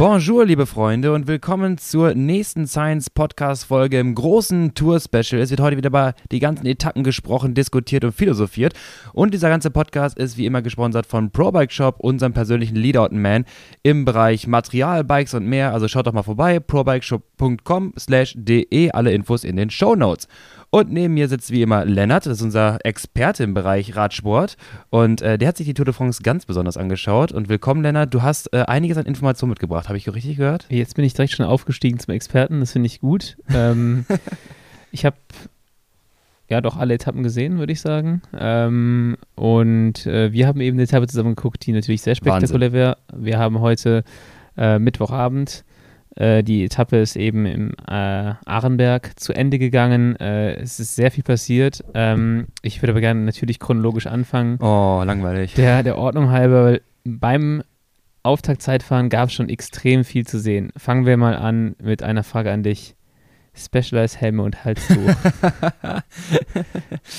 Bonjour, liebe Freunde, und willkommen zur nächsten Science Podcast Folge im großen Tour Special. Es wird heute wieder über die ganzen Etappen gesprochen, diskutiert und philosophiert. Und dieser ganze Podcast ist wie immer gesponsert von ProBike Shop, unserem persönlichen Leadout-Man im Bereich Material, Bikes und mehr. Also schaut doch mal vorbei, probikeshop.com/de, alle Infos in den Show Notes. Und neben mir sitzt wie immer Lennart, das ist unser Experte im Bereich Radsport. Und äh, der hat sich die Tour de France ganz besonders angeschaut. Und willkommen, Lennart. Du hast äh, einiges an Informationen mitgebracht. Habe ich richtig gehört? Jetzt bin ich direkt schon aufgestiegen zum Experten. Das finde ich gut. Ähm, ich habe ja doch alle Etappen gesehen, würde ich sagen. Ähm, und äh, wir haben eben eine Etappe zusammen geguckt, die natürlich sehr spektakulär wäre. Wir haben heute äh, Mittwochabend äh, die Etappe ist eben im äh, Arenberg zu Ende gegangen. Äh, es ist sehr viel passiert. Ähm, ich würde aber gerne natürlich chronologisch anfangen. Oh, langweilig. Der, der Ordnung halber, weil beim Auftaktzeitfahren gab es schon extrem viel zu sehen. Fangen wir mal an mit einer Frage an dich. Specialized Helme und Halstuch.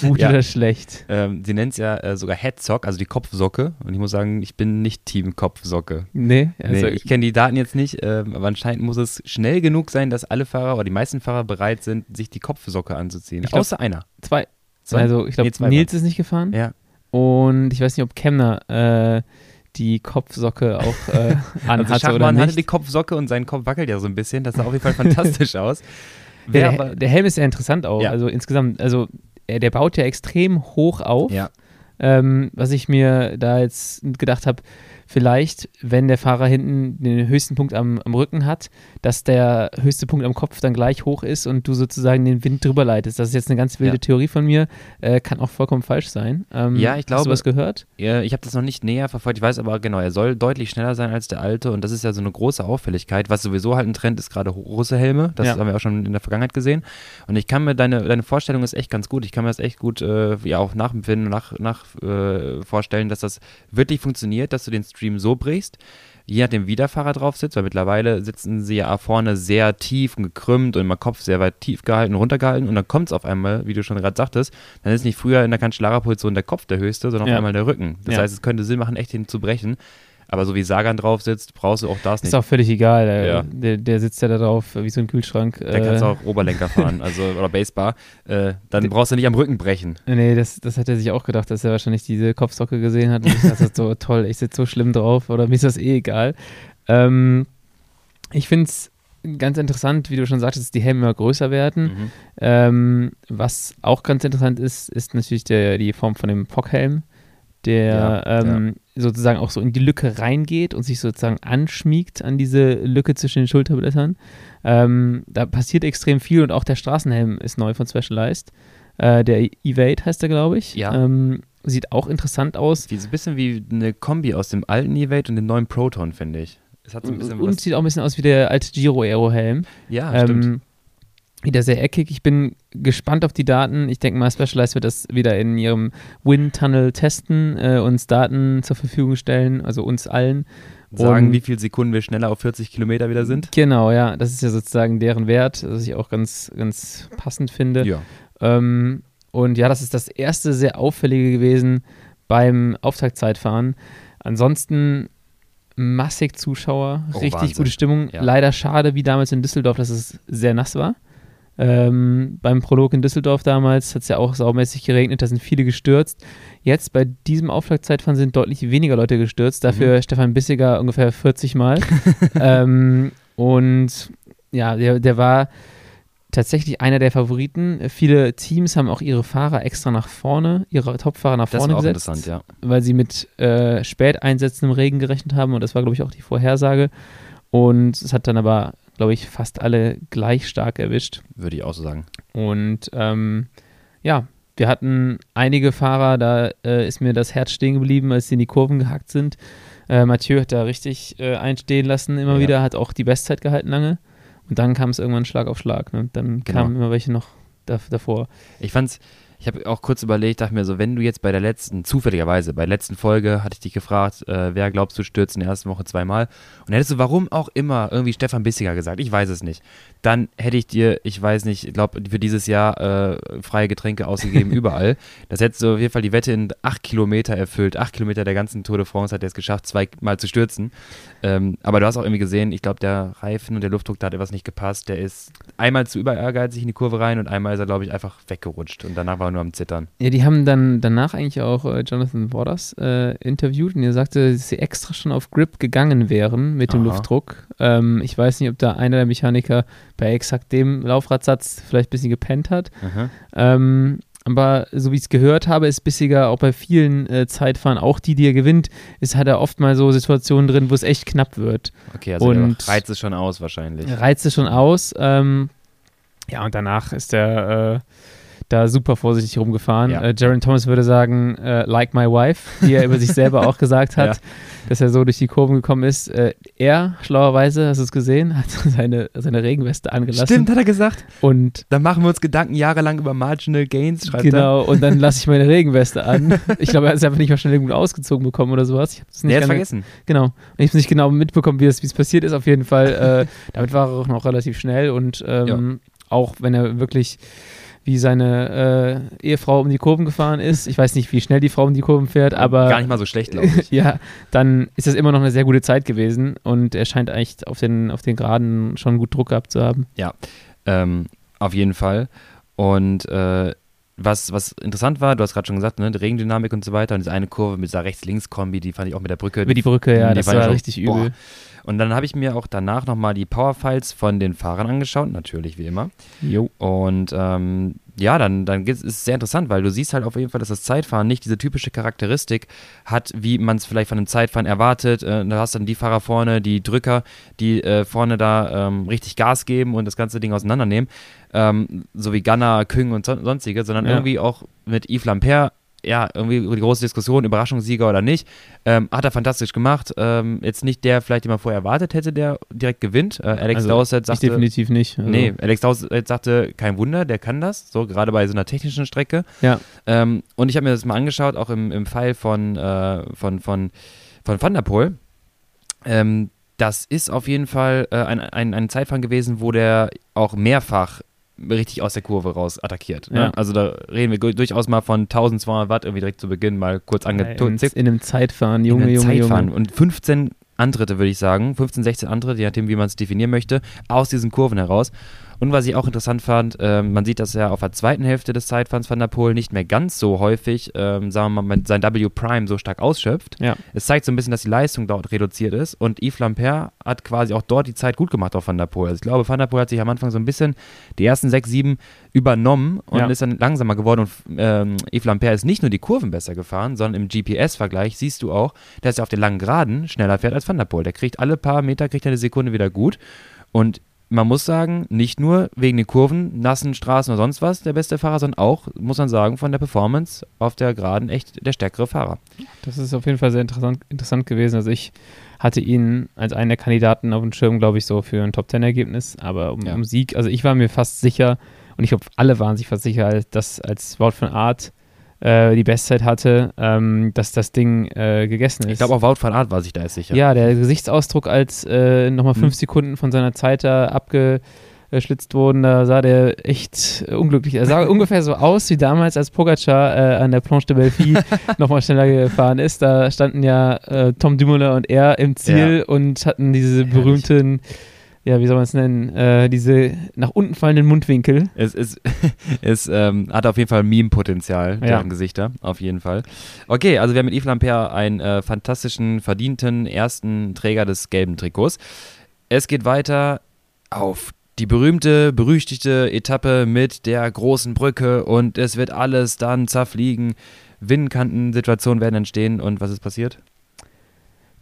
Gut ja. oder schlecht? Ähm, sie nennt es ja äh, sogar Headsock, also die Kopfsocke. Und ich muss sagen, ich bin nicht Team Kopfsocke. Nee, also nee ich kenne die Daten jetzt nicht, äh, aber anscheinend muss es schnell genug sein, dass alle Fahrer oder die meisten Fahrer bereit sind, sich die Kopfsocke anzuziehen. Glaub, Außer einer. Zwei. zwei. Also ich glaube, nee, Nils ist nicht gefahren. Ja. Und ich weiß nicht, ob Kemner äh, die Kopfsocke auch äh, anhatte also oder nicht. hatte die Kopfsocke und sein Kopf wackelt ja so ein bisschen. Das sah auf jeden Fall fantastisch aus. Der, der, der, Helm ist ja interessant auch. Ja. Also insgesamt, also er, der baut ja extrem hoch auf. Ja. Ähm, was ich mir da jetzt gedacht habe, vielleicht, wenn der Fahrer hinten den höchsten Punkt am, am, Rücken hat, dass der höchste Punkt am Kopf dann gleich hoch ist und du sozusagen den Wind drüber leitest. Das ist jetzt eine ganz wilde ja. Theorie von mir, äh, kann auch vollkommen falsch sein. Ähm, ja, ich glaube. Hast du was gehört? Ja, ich habe das noch nicht näher verfolgt. Ich weiß aber genau, er soll deutlich schneller sein als der alte und das ist ja so eine große Auffälligkeit. Was sowieso halt ein Trend ist, gerade große Helme. Das ja. haben wir auch schon in der Vergangenheit gesehen. Und ich kann mir, deine, deine Vorstellung ist echt ganz gut. Ich kann mir das echt gut äh, ja, auch nachempfinden und nach, nach äh, vorstellen, dass das wirklich funktioniert, dass du den Stream so brichst, je nachdem, wie der Fahrer drauf sitzt, weil mittlerweile sitzen sie ja vorne sehr tief und gekrümmt und immer Kopf sehr weit tief gehalten, runtergehalten und dann kommt es auf einmal, wie du schon gerade sagtest, dann ist nicht früher in der Kanzlerposition der Kopf der höchste, sondern ja. auf einmal der Rücken. Das ja. heißt, es könnte Sinn machen, echt ihn zu brechen. Aber so wie Sagan drauf sitzt, brauchst du auch das nicht. Ist auch völlig egal. Der, ja. der, der, sitzt ja da drauf wie so ein Kühlschrank. Der äh, kannst auch Oberlenker fahren, also oder Basebar. Äh, dann brauchst du nicht am Rücken brechen. Nee, das, das hat er sich auch gedacht, dass er wahrscheinlich diese Kopfsocke gesehen hat. Und ich dachte so, toll, ich sitze so schlimm drauf oder mir ist das eh egal. Ähm, ich finde es ganz interessant, wie du schon sagtest, dass die Helme immer größer werden. Mhm. Ähm, was auch ganz interessant ist, ist natürlich der, die Form von dem Fockhelm der ja, ähm, ja. sozusagen auch so in die Lücke reingeht und sich sozusagen anschmiegt an diese Lücke zwischen den Schulterblättern. Ähm, da passiert extrem viel und auch der Straßenhelm ist neu von Specialized. Äh, der Evade heißt er, glaube ich. Ja. Ähm, sieht auch interessant aus. Sieht ein bisschen wie eine Kombi aus dem alten Evade und dem neuen Proton, finde ich. Es hat so ein bisschen und sieht auch ein bisschen aus wie der alte Giro Aero Helm. Ja, stimmt ähm, wieder sehr eckig. Ich bin gespannt auf die Daten. Ich denke mal, Specialized wird das wieder in ihrem Wind-Tunnel testen, äh, uns Daten zur Verfügung stellen, also uns allen. Sagen, Und, wie viele Sekunden wir schneller auf 40 Kilometer wieder sind? Genau, ja. Das ist ja sozusagen deren Wert, was ich auch ganz, ganz passend finde. Ja. Ähm, und ja, das ist das erste sehr auffällige gewesen beim Auftaktzeitfahren. Ansonsten massig Zuschauer, oh, richtig Wahnsinn. gute Stimmung. Ja. Leider schade, wie damals in Düsseldorf, dass es sehr nass war. Ähm, beim Prolog in Düsseldorf damals hat es ja auch saumäßig geregnet, da sind viele gestürzt. Jetzt bei diesem Aufschlagzeitfahren sind deutlich weniger Leute gestürzt, dafür mhm. Stefan Bissiger ungefähr 40 Mal. ähm, und ja, der, der war tatsächlich einer der Favoriten. Viele Teams haben auch ihre Fahrer extra nach vorne, ihre Topfahrer nach vorne das gesetzt, interessant, ja. weil sie mit äh, Späteinsätzen im Regen gerechnet haben und das war, glaube ich, auch die Vorhersage. Und es hat dann aber glaube ich, fast alle gleich stark erwischt. Würde ich auch so sagen. Und ähm, ja, wir hatten einige Fahrer, da äh, ist mir das Herz stehen geblieben, als sie in die Kurven gehackt sind. Äh, Mathieu hat da richtig äh, einstehen lassen, immer ja. wieder, hat auch die Bestzeit gehalten lange. Und dann kam es irgendwann Schlag auf Schlag. Ne? Dann genau. kamen immer welche noch da, davor. Ich fand's Ich habe auch kurz überlegt, dachte mir so, wenn du jetzt bei der letzten, zufälligerweise, bei der letzten Folge hatte ich dich gefragt, äh, wer glaubst du stürzt in der ersten Woche zweimal? Und hättest du warum auch immer irgendwie Stefan Bissiger gesagt, ich weiß es nicht, dann hätte ich dir, ich weiß nicht, ich glaube, für dieses Jahr äh, freie Getränke ausgegeben überall. Das hättest du auf jeden Fall die Wette in acht Kilometer erfüllt. Acht Kilometer der ganzen Tour de France hat er es geschafft, zweimal zu stürzen. Ähm, aber du hast auch irgendwie gesehen, ich glaube, der Reifen und der Luftdruck, da hat etwas nicht gepasst. Der ist einmal zu überehrgeizig in die Kurve rein und einmal ist er, glaube ich, einfach weggerutscht und danach war er nur am Zittern. Ja, die haben dann danach eigentlich auch äh, Jonathan Waters äh, interviewt und er sagte, dass sie extra schon auf Grip gegangen wären mit dem Aha. Luftdruck. Ähm, ich weiß nicht, ob da einer der Mechaniker bei exakt dem Laufradsatz vielleicht ein bisschen gepennt hat. Ähm, aber so wie ich es gehört habe, ist Bissiger auch bei vielen äh, Zeitfahren, auch die, die er gewinnt, ist, hat er oft mal so Situationen drin, wo es echt knapp wird. Okay, also und reizt es schon aus wahrscheinlich. Reizt es schon aus. Ähm, ja, und danach ist er äh, da super vorsichtig rumgefahren. Ja. Äh, Jaron Thomas würde sagen, äh, like my wife, wie er über sich selber auch gesagt hat, ja. dass er so durch die Kurven gekommen ist. Äh, er, schlauerweise, hast du es gesehen, hat seine, seine Regenweste angelassen. Stimmt, hat er gesagt. Und dann machen wir uns Gedanken jahrelang über Marginal Gains, schreibt Genau, er. und dann lasse ich meine Regenweste an. Ich glaube, er hat es einfach nicht mal schnell irgendwo ausgezogen bekommen oder sowas. Ich habe es nicht nee, vergessen. Genau. Und ich habe nicht genau mitbekommen, wie es passiert ist. Auf jeden Fall, äh, damit war er auch noch relativ schnell und ähm, ja. auch wenn er wirklich wie seine äh, Ehefrau um die Kurven gefahren ist. Ich weiß nicht, wie schnell die Frau um die Kurven fährt, aber. Gar nicht mal so schlecht, glaube ich. ja, dann ist das immer noch eine sehr gute Zeit gewesen und er scheint eigentlich auf den, auf den Geraden schon gut Druck gehabt zu haben. Ja, ähm, auf jeden Fall. Und äh, was, was interessant war, du hast gerade schon gesagt, ne, die Regendynamik und so weiter und diese eine Kurve mit dieser Rechts-Links-Kombi, die fand ich auch mit der Brücke. Über die Brücke, ja, das war richtig übel. Boah. Und dann habe ich mir auch danach nochmal die Powerfiles von den Fahrern angeschaut, natürlich wie immer. Jo. Und ähm, ja, dann, dann ist es sehr interessant, weil du siehst halt auf jeden Fall, dass das Zeitfahren nicht diese typische Charakteristik hat, wie man es vielleicht von einem Zeitfahren erwartet. Äh, da hast dann die Fahrer vorne, die Drücker, die äh, vorne da ähm, richtig Gas geben und das ganze Ding auseinandernehmen. Ähm, so wie Gunnar, Küng und so, sonstige, sondern ja. irgendwie auch mit Yves Lampert ja, irgendwie die große Diskussion, Überraschungssieger oder nicht. Ähm, hat er fantastisch gemacht. Ähm, jetzt nicht der, vielleicht, den man vorher erwartet hätte, der direkt gewinnt. Äh, Alex also, Dowsett sagte. definitiv nicht. Also. Nee, Alex Dowsett sagte, kein Wunder, der kann das. So, gerade bei so einer technischen Strecke. Ja. Ähm, und ich habe mir das mal angeschaut, auch im, im Fall von, äh, von, von, von Van der Poel. Ähm, das ist auf jeden Fall äh, ein, ein, ein Zeitfahren gewesen, wo der auch mehrfach richtig aus der Kurve raus attackiert. Ne? Ja. Also da reden wir durchaus mal von 1200 Watt irgendwie direkt zu Beginn mal kurz angezogen. In, in einem Zeitfahren, Junge, in einem Junge, Zeitfahren. Junge. Und 15 Antritte, würde ich sagen, 15, 16 Antritte, je nachdem, wie man es definieren möchte, aus diesen Kurven heraus. Und was ich auch interessant fand, äh, man sieht, dass er auf der zweiten Hälfte des Zeitfahrens Van der Poel nicht mehr ganz so häufig, ähm, sagen wir mal, sein W Prime so stark ausschöpft. Ja. Es zeigt so ein bisschen, dass die Leistung dort reduziert ist. Und Yves Lampert hat quasi auch dort die Zeit gut gemacht auf Van der Poel. Also ich glaube, Van der Poel hat sich am Anfang so ein bisschen die ersten sechs, sieben übernommen und ja. ist dann langsamer geworden. Und ähm, Yves Lampert ist nicht nur die Kurven besser gefahren, sondern im GPS-Vergleich siehst du auch, dass er auf den langen Geraden schneller fährt als Van der Poel. Der kriegt alle paar Meter, kriegt er eine Sekunde wieder gut. Und man muss sagen, nicht nur wegen den Kurven, nassen Straßen oder sonst was der beste Fahrer, sondern auch, muss man sagen, von der Performance auf der Geraden echt der stärkere Fahrer. Das ist auf jeden Fall sehr interessant, interessant gewesen. Also ich hatte ihn als einen der Kandidaten auf dem Schirm, glaube ich, so für ein Top-10-Ergebnis, aber um, ja. um, Sieg, also ich war mir fast sicher, und ich glaube, alle waren sich fast sicher, dass als Wort von Art äh, die Bestzeit hatte, ähm, dass das Ding äh, gegessen ist. Ich glaube auch Wout van Art war sich da jetzt sicher. Ja, der Gesichtsausdruck, als äh, nochmal fünf mhm. Sekunden von seiner Zeit da abgeschlitzt wurden, da sah der echt unglücklich. Er sah ungefähr so aus wie damals, als Pogacar äh, an der Planche de Belfi nochmal schneller gefahren ist. Da standen ja äh, Tom Dumoulin und er im Ziel ja. und hatten diese berühmten ja, wie soll man es nennen, äh, diese nach unten fallenden Mundwinkel. Es, es, es ähm, hat auf jeden Fall Meme-Potenzial, deren ja. Gesichter, auf jeden Fall. Okay, also wir haben mit Yves Lampert einen äh, fantastischen, verdienten ersten Träger des gelben Trikots. Es geht weiter auf die berühmte, berüchtigte Etappe mit der großen Brücke und es wird alles dann zerfliegen. Windkantensituationen werden entstehen und was ist passiert?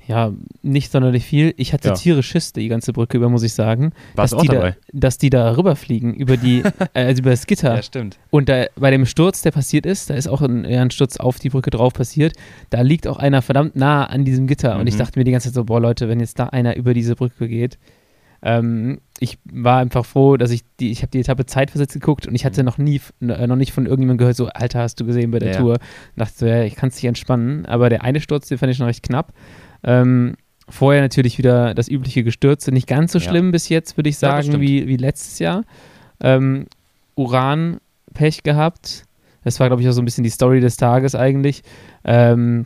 Ja, nicht sonderlich viel. Ich hatte ja. Tiere Schiss die ganze Brücke über, muss ich sagen. Warst dass, die dabei? Da, dass die da rüberfliegen, über die, äh, also über das Gitter. Ja, stimmt. Und da, bei dem Sturz, der passiert ist, da ist auch ein, ja, ein Sturz auf die Brücke drauf passiert, da liegt auch einer verdammt nah an diesem Gitter. Mhm. Und ich mhm. dachte mir die ganze Zeit so, boah Leute, wenn jetzt da einer über diese Brücke geht, Ähm, ich war einfach froh, dass ich die, ich habe die Etappe zeitversetzt geguckt und ich hatte mhm. noch nie, äh, noch nicht von irgendjemandem gehört, so, Alter, hast du gesehen bei der ja. Tour? Und dachte so, ja, ich kann es nicht entspannen. Aber der eine Sturz, den fand ich schon recht knapp. Ähm, vorher natürlich wieder das übliche Gestürze. Nicht ganz so schlimm ja. bis jetzt, würde ich sagen, ja, wie, wie letztes Jahr. Ähm, Uran Pech gehabt. Das war, glaube ich, auch so ein bisschen die Story des Tages eigentlich. Ähm,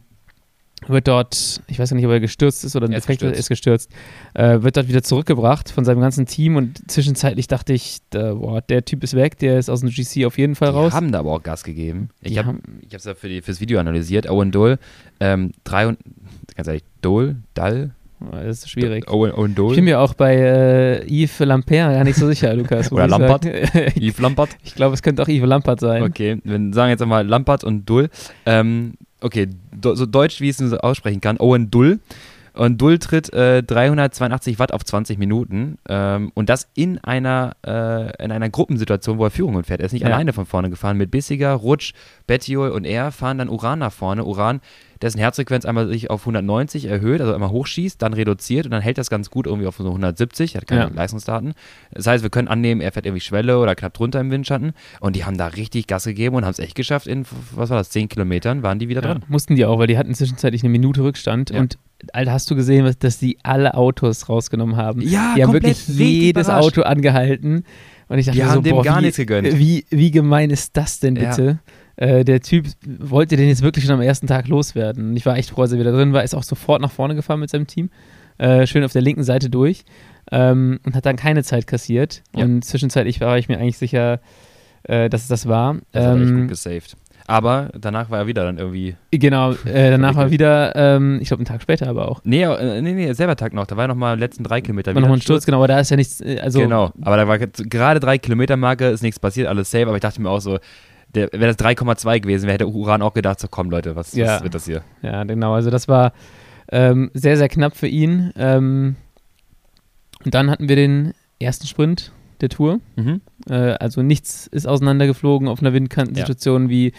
wird dort, ich weiß gar nicht, ob er gestürzt ist oder ein Defekt ist, ist gestürzt, äh, wird dort wieder zurückgebracht von seinem ganzen Team und zwischenzeitlich dachte ich, da, boah, der Typ ist weg, der ist aus dem GC auf jeden Fall die raus. Die haben da aber auch Gas gegeben. Ich habe es ja für die, fürs Video analysiert. Owen Dole, ähm, drei und, ganz ehrlich, Dole, Dall, das ist schwierig. Owen, Owen Dole. Ich bin mir auch bei äh, Yves Lampert gar nicht so sicher, Lukas. Oder Lampert. Yves Lampert. Ich glaube, es könnte auch Yves Lampert sein. Okay, wir sagen jetzt einmal Lampert und Dole. Ähm, okay, so deutsch, wie ich es aussprechen kann, Owen Dull. Und Dull tritt äh, 382 Watt auf 20 Minuten ähm, und das in einer, äh, in einer Gruppensituation, wo er Führungen fährt. Er ist nicht ja. alleine von vorne gefahren. Mit Bissiger, Rutsch, Bettiol und er fahren dann Uran nach vorne. Uran dessen Herzfrequenz einmal sich auf 190 erhöht, also einmal hochschießt, dann reduziert und dann hält das ganz gut irgendwie auf so 170, er hat keine ja. Leistungsdaten. Das heißt, wir können annehmen, er fährt irgendwie Schwelle oder knapp drunter im Windschatten und die haben da richtig Gas gegeben und haben es echt geschafft, in, was war das, 10 Kilometern waren die wieder dran. mussten die auch, weil die hatten zwischenzeitlich eine Minute Rückstand ja. und Alter, hast du gesehen, dass die alle Autos rausgenommen haben? Ja, Die haben wirklich jedes Auto angehalten. Und ich dachte die so, haben dem boah, gar wie, nichts gegönnt. Wie, wie gemein ist das denn bitte? Ja. Äh, der Typ wollte den jetzt wirklich schon am ersten Tag loswerden. Und ich war echt froh, als er wieder drin war. Ist auch sofort nach vorne gefahren mit seinem Team. Äh, schön auf der linken Seite durch. Ähm, und hat dann keine Zeit kassiert. Ja. Und zwischenzeitlich war ich mir eigentlich sicher, äh, dass es das war. Das ähm, hat echt gut gesaved. Aber danach war er wieder dann irgendwie. Genau, äh, danach war wieder, ähm, ich glaube, einen Tag später aber auch. Nee, äh, nee, nee, selber Tag noch. Da war nochmal letzten drei Kilometer. War nochmal ein Sturz, genau, aber da ist ja nichts. Äh, also genau, aber da war gerade drei Kilometer Marke, ist nichts passiert, alles safe, aber ich dachte mir auch so, wäre das 3,2 gewesen, wäre hätte Uran auch gedacht, so komm Leute, was, ja. was wird das hier? Ja, genau, also das war ähm, sehr, sehr knapp für ihn. Ähm, und dann hatten wir den ersten Sprint der Tour. Mhm. Äh, also nichts ist auseinandergeflogen auf einer Windkantensituation, ja. wie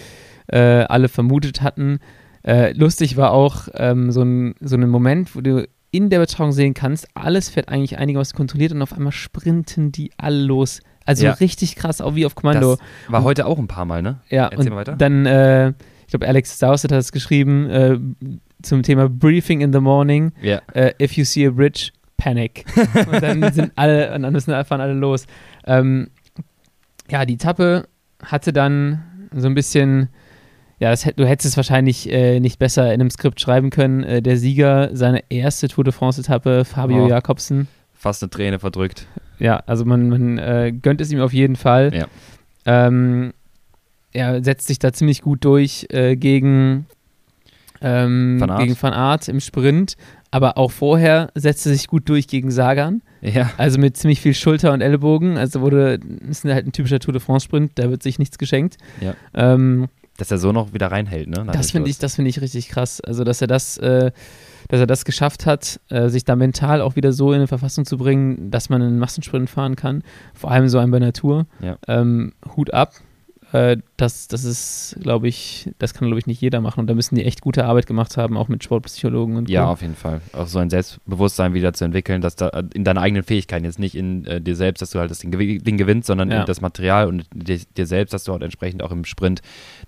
äh, alle vermutet hatten. Äh, lustig war auch ähm, so, ein, so ein Moment, wo du in der Betreuung sehen kannst, alles fährt eigentlich einigermaßen kontrolliert und auf einmal sprinten die alle los. Also ja. richtig krass, auch wie auf Kommando. Das war und, heute auch ein paar Mal, ne? Ja, Erzähl und weiter. dann, äh, ich glaube, Alex Dowsett hat es geschrieben äh, zum Thema Briefing in the Morning. Ja. Uh, if you see a bridge, panic. und dann sind alle, und dann müssen fahren alle los. Ähm, ja, die Etappe hatte dann so ein bisschen, ja, das, du hättest es wahrscheinlich äh, nicht besser in einem Skript schreiben können. Äh, der Sieger, seine erste Tour de France-Etappe, Fabio oh, Jakobsen. Fast eine Träne verdrückt. Ja, also man, man äh, gönnt es ihm auf jeden Fall. Ja. Ähm, er setzt sich da ziemlich gut durch äh, gegen, ähm, Van gegen Van Aert im Sprint, aber auch vorher setzte sich gut durch gegen Sagan. Ja. Also mit ziemlich viel Schulter und Ellbogen. Also wurde, ist halt ein typischer Tour de France-Sprint, da wird sich nichts geschenkt. Ja. Ähm, dass er so noch wieder reinhält, ne? das finde ich, das ich richtig krass. Also, dass er das, äh, dass er das geschafft hat, äh, sich da mental auch wieder so in eine Verfassung zu bringen, dass man einen Massensprint fahren kann. Vor allem so ein bei Natur. Ja. Ähm, Hut ab. Äh, das, das ist, glaube ich, das kann, glaube ich, nicht jeder machen. Und da müssen die echt gute Arbeit gemacht haben, auch mit Sportpsychologen und Ja, auf jeden Fall. Auch so ein Selbstbewusstsein wieder zu entwickeln, dass da in deiner eigenen Fähigkeiten, jetzt nicht in äh, dir selbst, dass du halt das Ding, Ding gewinnst, sondern ja. in das Material und dir, dir, selbst, dass du halt entsprechend auch im Sprint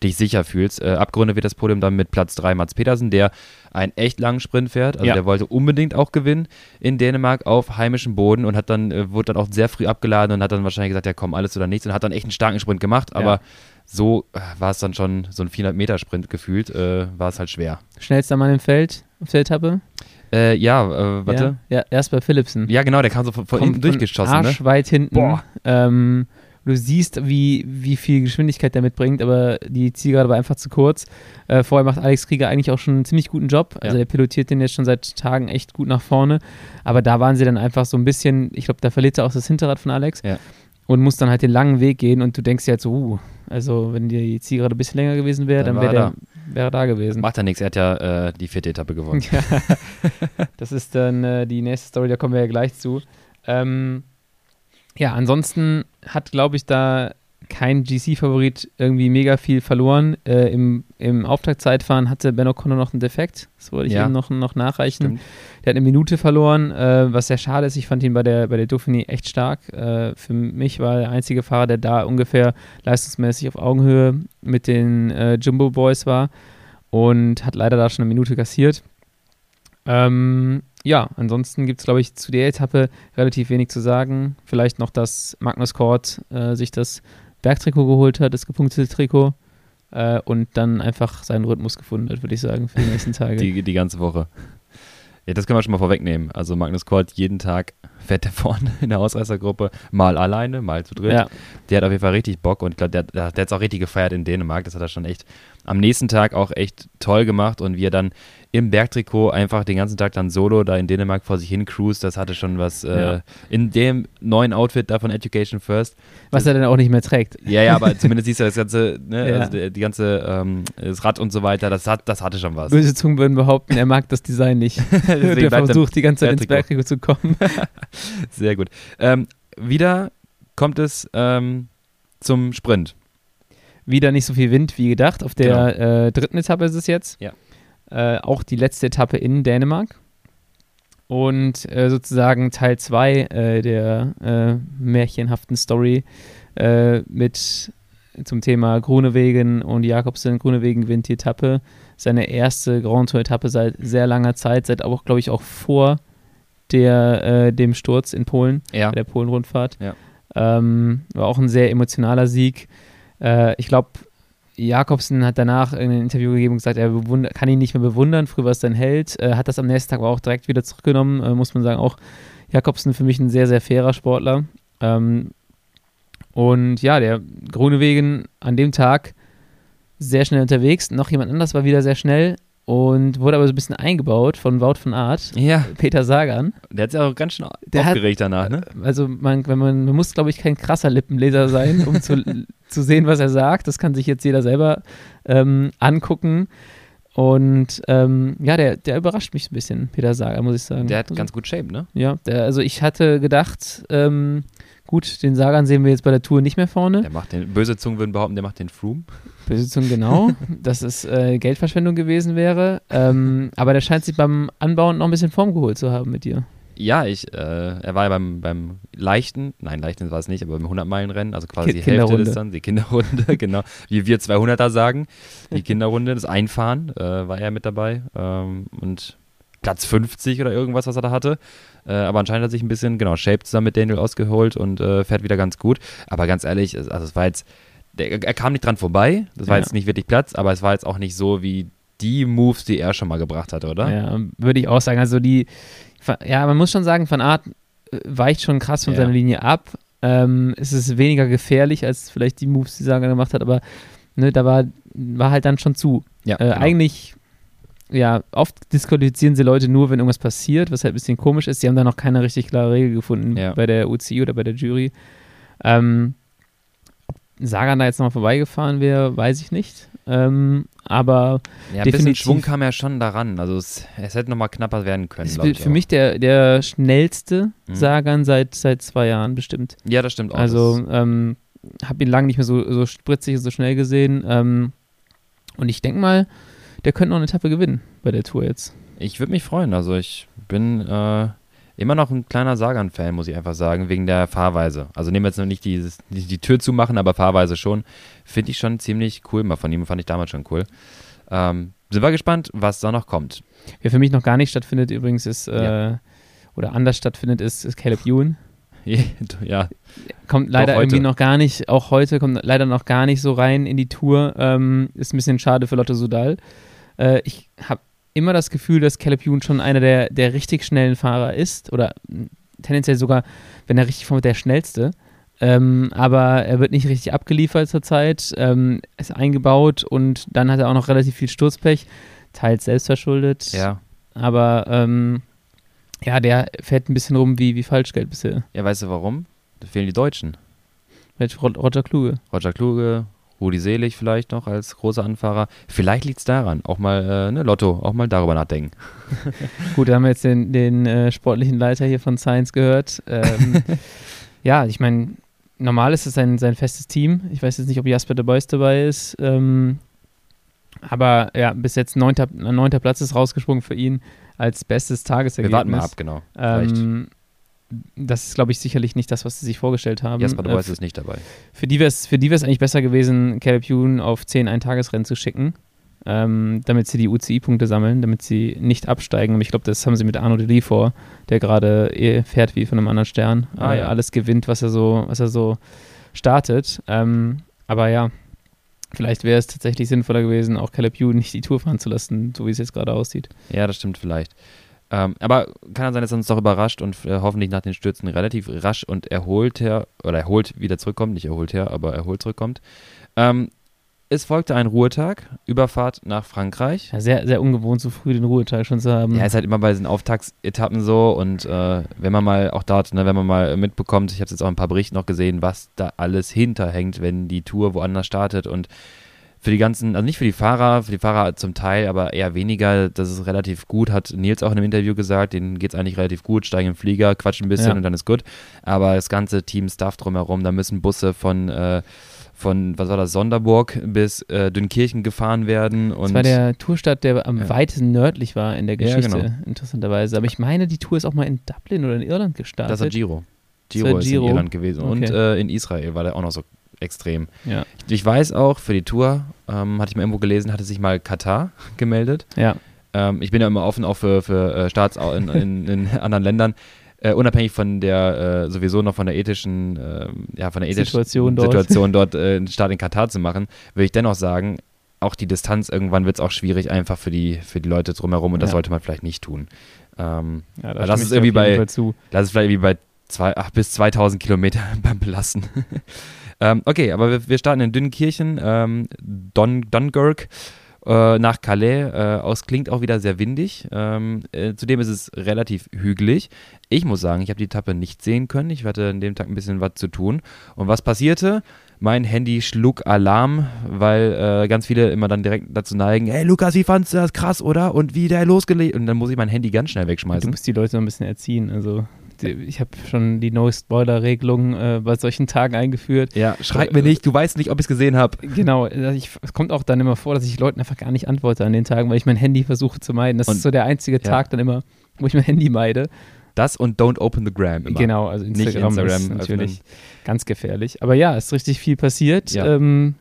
dich sicher fühlst. Äh, abgerundet wird das Podium dann mit Platz 3 Mats Petersen, der einen echt langen Sprint fährt. Also ja. der wollte unbedingt auch gewinnen in Dänemark auf heimischem Boden und hat dann, äh, wurde dann auch sehr früh abgeladen und hat dann wahrscheinlich gesagt, ja komm, alles oder nichts und hat dann echt einen starken Sprint gemacht, aber ja. So äh, war es dann schon so ein 400-Meter-Sprint gefühlt, äh, war es halt schwer. Schnellster Mann im Feld, auf der Etappe? Äh, ja, äh, warte. Ja, ja, erst bei Philipsen. Ja, genau, der kam so von, von hinten durchgeschossen. Arsch ne? weit hinten. Boah. Ähm, du siehst, wie, wie viel Geschwindigkeit der mitbringt, aber die Zielgerade war einfach zu kurz. Äh, vorher macht Alex Krieger eigentlich auch schon einen ziemlich guten Job. Also ja. der pilotiert den jetzt schon seit Tagen echt gut nach vorne. Aber da waren sie dann einfach so ein bisschen, ich glaube, da verliert er auch das Hinterrad von Alex. Ja. Und muss dann halt den langen Weg gehen und du denkst dir halt so, uh, also wenn die Zielgerade ein bisschen länger gewesen wäre, dann, dann wäre der da. Wär da gewesen. Macht ja nichts, er hat ja äh, die vierte Etappe gewonnen. ja. das ist dann äh, die nächste Story, da kommen wir ja gleich zu. Ähm, ja, ansonsten hat, glaube ich, da kein GC-Favorit irgendwie mega viel verloren. Äh, im, Im Auftaktzeitfahren hatte Ben O'Connor noch einen Defekt. Das wollte ich ja. eben noch, noch nachreichen. Stimmt. Der hat eine Minute verloren, äh, was sehr schade ist. Ich fand ihn bei der, bei der Dauphiné echt stark. Äh, für mich war er der einzige Fahrer, der da ungefähr leistungsmäßig auf Augenhöhe mit den äh, Jumbo Boys war und hat leider da schon eine Minute kassiert. Ähm, ja, ansonsten gibt es, glaube ich, zu der Etappe relativ wenig zu sagen. Vielleicht noch, dass Magnus Kort äh, sich das Bergtrikot geholt hat, das gepunktete Trikot. Äh, und dann einfach seinen Rhythmus gefunden hat, würde ich sagen, für die nächsten Tage. Die, die ganze Woche. Ja, das können wir schon mal vorwegnehmen. Also Magnus Kort jeden Tag fährt der vorne in der Ausreißergruppe, mal alleine, mal zu dritt. Ja. Der hat auf jeden Fall richtig Bock und ich glaube, der, der, der hat es auch richtig gefeiert in Dänemark. Das hat er schon echt am nächsten Tag auch echt toll gemacht und wie er dann im Bergtrikot einfach den ganzen Tag dann solo da in Dänemark vor sich hin cruist, das hatte schon was äh, in dem neuen Outfit da von Education First. Was das, er dann auch nicht mehr trägt. Ja, ja, aber zumindest siehst du das ganze, ne, ja. also die, die, ganze, ähm, das Rad und so weiter, das, hat, das hatte schon was. Böse Zungen würden behaupten, er mag das Design nicht. der versucht die ganze Zeit ins Bergtrikot zu kommen. Sehr gut. Ähm, wieder kommt es ähm, zum Sprint. Wieder nicht so viel Wind wie gedacht. Auf der genau. äh, dritten Etappe ist es jetzt. Ja. Äh, auch die letzte Etappe in Dänemark. Und äh, sozusagen Teil 2 äh, der äh, märchenhaften Story äh, mit zum Thema Grunewegen und Jakobsen. Grunewegen gewinnt die Etappe. Seine erste Grand Tour-Etappe seit sehr langer Zeit, seit auch, glaube ich, auch vor der, dem Sturz in Polen, ja. der Polen-Rundfahrt. Ja. Ähm, war auch ein sehr emotionaler Sieg. ich glaube, Jakobsen hat danach in einem Interview gegeben und gesagt, er kann ihn nicht mehr bewundern. Früher war es sein Held, äh, hat das am nächsten Tag aber auch direkt wieder zurückgenommen. Äh, muss man sagen, auch Jakobsen für mich ein sehr, sehr fairer Sportler. Ähm, und ja, der Grunewegen an dem Tag sehr schnell unterwegs. Noch jemand anders war wieder sehr schnell und wurde aber so ein bisschen eingebaut von Wout von Art, ja. Peter Sagan. Der hat sich auch ganz schön der aufgeregt hat, danach, ne? Also man, wenn man, man muss, glaube ich, kein krasser Lippenleser sein, um zu, zu sehen, was er sagt. Das kann sich jetzt jeder selber ähm, angucken. Und ähm, ja, der, der überrascht mich ein bisschen, Peter Sagan, muss ich sagen. Der hat also, ganz gut Shape, ne? Ja, der, also ich hatte gedacht, ähm, gut, den Sagan sehen wir jetzt bei der Tour nicht mehr vorne. Der macht den, böse Zungen würden behaupten, der macht den Froome. Böse Zungen, genau, dass es äh, Geldverschwendung gewesen wäre. Ähm, aber der scheint sich beim Anbauen noch ein bisschen Form geholt zu haben mit dir. Ja, ich, äh, er war ja beim, beim leichten, nein, leichten war es nicht, aber beim 100-Meilen-Rennen, also quasi die Hälfte des dann, die Kinderrunde, genau, wie wir 200er sagen, die Kinderrunde, das Einfahren, äh, war er mit dabei ähm, und Platz 50 oder irgendwas, was er da hatte. Äh, aber anscheinend hat er sich ein bisschen, genau, Shape zusammen mit Daniel ausgeholt und äh, fährt wieder ganz gut. Aber ganz ehrlich, also es war jetzt, der, er kam nicht dran vorbei, das war ja. jetzt nicht wirklich Platz, aber es war jetzt auch nicht so wie die Moves, die er schon mal gebracht hat, oder? Ja, würde ich auch sagen. Also die, ja, man muss schon sagen, Van Art äh, weicht schon krass von ja. seiner Linie ab. Ähm, es ist weniger gefährlich als vielleicht die Moves, die Sagan gemacht hat, aber ne, da war, war halt dann schon zu. Ja, äh, genau. Eigentlich, ja, oft disqualifizieren sie Leute nur, wenn irgendwas passiert, was halt ein bisschen komisch ist. Sie haben da noch keine richtig klare Regel gefunden ja. bei der UCI oder bei der Jury. Ähm, Sagan da jetzt nochmal vorbeigefahren wäre, weiß ich nicht. Ähm, aber ja, ein bisschen Schwung kam ja schon daran. Also es, es hätte nochmal knapper werden können. Ist für mich der, der schnellste mhm. Sagan seit, seit zwei Jahren bestimmt. Ja, das stimmt auch. Also ähm, habe ihn lange nicht mehr so, so spritzig und so schnell gesehen. Ähm, und ich denke mal, der könnte noch eine Etappe gewinnen bei der Tour jetzt. Ich würde mich freuen. Also ich bin äh, immer noch ein kleiner Sagan-Fan, muss ich einfach sagen, wegen der Fahrweise. Also nehmen wir jetzt noch nicht dieses, die, die Tür zumachen, aber Fahrweise schon. Finde ich schon ziemlich cool. Mal von ihm fand ich damals schon cool. Ähm, sind wir gespannt, was da noch kommt. Wer für mich noch gar nicht stattfindet übrigens ist, äh, ja. oder anders stattfindet, ist, ist Caleb Ewan. ja. Kommt leider irgendwie noch gar nicht, auch heute kommt leider noch gar nicht so rein in die Tour. Ähm, ist ein bisschen schade für Lotte Sudal. Äh, ich habe immer das Gefühl, dass Caleb Ewan schon einer der, der richtig schnellen Fahrer ist oder tendenziell sogar, wenn er richtig vorne der schnellste. Ähm, aber er wird nicht richtig abgeliefert zurzeit, ähm, ist eingebaut und dann hat er auch noch relativ viel Sturzpech, teils selbstverschuldet. Ja. Aber ähm, ja, der fährt ein bisschen rum wie, wie Falschgeld bisher. Ja, weißt du warum? Da fehlen die Deutschen. Roger Kluge. Roger Kluge, Rudi Selig vielleicht noch als großer Anfahrer. Vielleicht liegt es daran. Auch mal, äh, ne, Lotto, auch mal darüber nachdenken. Gut, da haben wir jetzt den, den äh, sportlichen Leiter hier von Science gehört. Ähm, ja, ich meine, normal ist es sein, sein festes Team. Ich weiß jetzt nicht, ob Jasper de Bois dabei ist. Ähm, aber ja, bis jetzt neunter, neunter Platz ist rausgesprungen für ihn als bestes Tagesergebnis. Wir warten mal ab, genau. Ähm, das ist, glaube ich, sicherlich nicht das, was sie sich vorgestellt haben. Jasper de Bois äh, ist nicht dabei. Für die wäre es eigentlich besser gewesen, Caleb Ewan auf 10 Eintagesrennen zu schicken ähm, damit sie die UCI-Punkte sammeln, damit sie nicht absteigen. Und ich glaube, das haben sie mit Arno Deli vor, der gerade eh fährt wie von einem anderen Stern. Ah, äh, ja. Alles gewinnt, was er so, was er so startet. Ähm, aber ja, vielleicht wäre es tatsächlich sinnvoller gewesen, auch Caleb Ewan nicht die Tour fahren zu lassen, so wie es jetzt gerade aussieht. Ja, das stimmt vielleicht. Ähm, aber kann ja sein, dass er uns doch überrascht und äh, hoffentlich nach den Stürzen relativ rasch und erholt her, oder erholt wieder zurückkommt, nicht erholt her, aber erholt zurückkommt. Ähm, es folgte ein Ruhetag, Überfahrt nach Frankreich. Ja, sehr, sehr ungewohnt, so früh den Ruhetag schon zu haben. Ja, ist halt immer bei diesen Auftaktsetappen so und äh, wenn man mal auch dort, ne, wenn man mal mitbekommt, ich habe jetzt auch ein paar Berichte noch gesehen, was da alles hinterhängt, wenn die Tour woanders startet und für die ganzen, also nicht für die Fahrer, für die Fahrer zum Teil, aber eher weniger, das ist relativ gut, hat Nils auch in einem Interview gesagt, denen geht es eigentlich relativ gut, steigen im Flieger, quatschen ein bisschen ja. und dann ist gut. Aber das ganze Team, Staff drumherum, da müssen Busse von äh, von, was war das, Sonderburg bis äh, Dünkirchen gefahren werden. Und das war der Tourstadt, der am ja. weitesten nördlich war in der Geschichte, ja, genau. interessanterweise. Aber ich meine, die Tour ist auch mal in Dublin oder in Irland gestartet. Das war Giro. Giro ist Giro. in Irland gewesen. Okay. Und äh, in Israel war der auch noch so extrem. Ja. Ich, ich weiß auch, für die Tour, ähm, hatte ich mal irgendwo gelesen, hatte sich mal Katar gemeldet. Ja. Ähm, ich bin ja immer offen auch für, für äh, Staats in, in, in anderen Ländern äh, unabhängig von der äh, sowieso noch von der ethischen, äh, ja, von der ethischen Situation dort, Situation dort äh, einen Start in Katar zu machen, würde ich dennoch sagen, auch die Distanz irgendwann wird es auch schwierig einfach für die, für die Leute drumherum und das sollte man vielleicht nicht tun. Ähm, ja, da das ist irgendwie bei, das ist vielleicht irgendwie bei zwei, ach, bis 2000 Kilometer beim Belassen. Ähm, okay, aber wir, wir, starten in Dünnkirchen, ähm, Don, Dunkirk äh, nach Calais äh, aus. Klingt auch wieder sehr windig. Ähm, äh, zudem ist es relativ hügelig. Ich muss sagen, ich habe die Etappe nicht sehen können. Ich hatte an dem Tag ein bisschen was zu tun. Und was passierte? Mein Handy schlug Alarm, weil äh, ganz viele immer dann direkt dazu neigen, hey Lukas, wie fandest du das krass, oder? Und wie der losgelegt? Und dann muss ich mein Handy ganz schnell wegschmeißen. Du musst die Leute noch ein bisschen erziehen, also ich habe schon die No-Spoiler-Regelung äh, bei solchen Tagen eingeführt. Ja, schreib mir nicht, du weißt nicht, ob ich es gesehen habe. Genau, ich, es kommt auch dann immer vor, dass ich Leuten einfach gar nicht antworte an den Tagen, weil ich mein Handy versuche zu meiden. Das und, ist so der einzige ja. Tag dann immer, wo ich mein Handy meide. Das und don't open the gram. Immer. Genau, also Instagram, nicht Instagram ist natürlich öffnen. ganz gefährlich. Aber ja, ist richtig viel passiert. Ja. Ähm,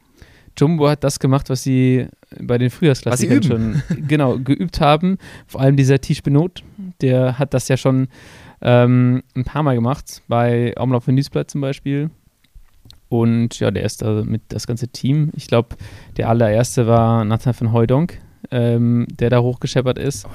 Jumbo hat das gemacht, was sie bei den Frühjahrsklassikern schon genau geübt haben. Vor allem dieser Tisch Benot, der hat das ja schon ähm, ein paar Mal gemacht, bei Umlauf in Newsblatt zum Beispiel. Und ja, der ist da mit das ganze Team. Ich glaube, der allererste war Nathan van Hooydonk, ähm, der da hochgescheppert ist.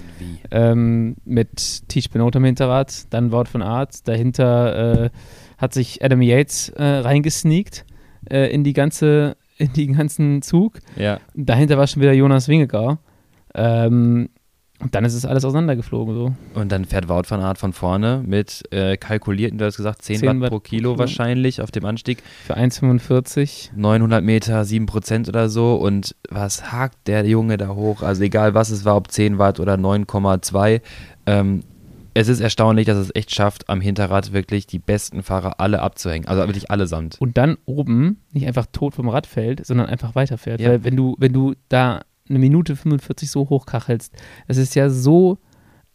Ähm, mit Tisch Benot am Hinterrad, dann Wort von Art. Dahinter äh, hat sich Adam Yates äh, reingesneakt äh, in die ganze, in den ganzen Zug. Ja. Dahinter war schon wieder Jonas Wingegar. Ähm, und dann ist es alles auseinandergeflogen so. Und dann fährt Wout van Art von vorne mit äh, kalkulierten, du hast gesagt, 10, 10 Watt, Watt, pro Kilo wahrscheinlich auf dem Anstieg. Für 1,45. 900 Meter, 7 Prozent oder so. Und was hakt der Junge da hoch? Also egal was es war, ob 10 Watt oder 9,2. Ähm, es ist erstaunlich, dass es echt schafft, am Hinterrad wirklich die besten Fahrer alle abzuhängen. Also wirklich allesamt. Und dann oben nicht einfach tot vom Rad fällt, sondern einfach weiterfährt. Ja. Weil wenn du, wenn du da eine Minute 45 so hochkachelst. Es ist ja so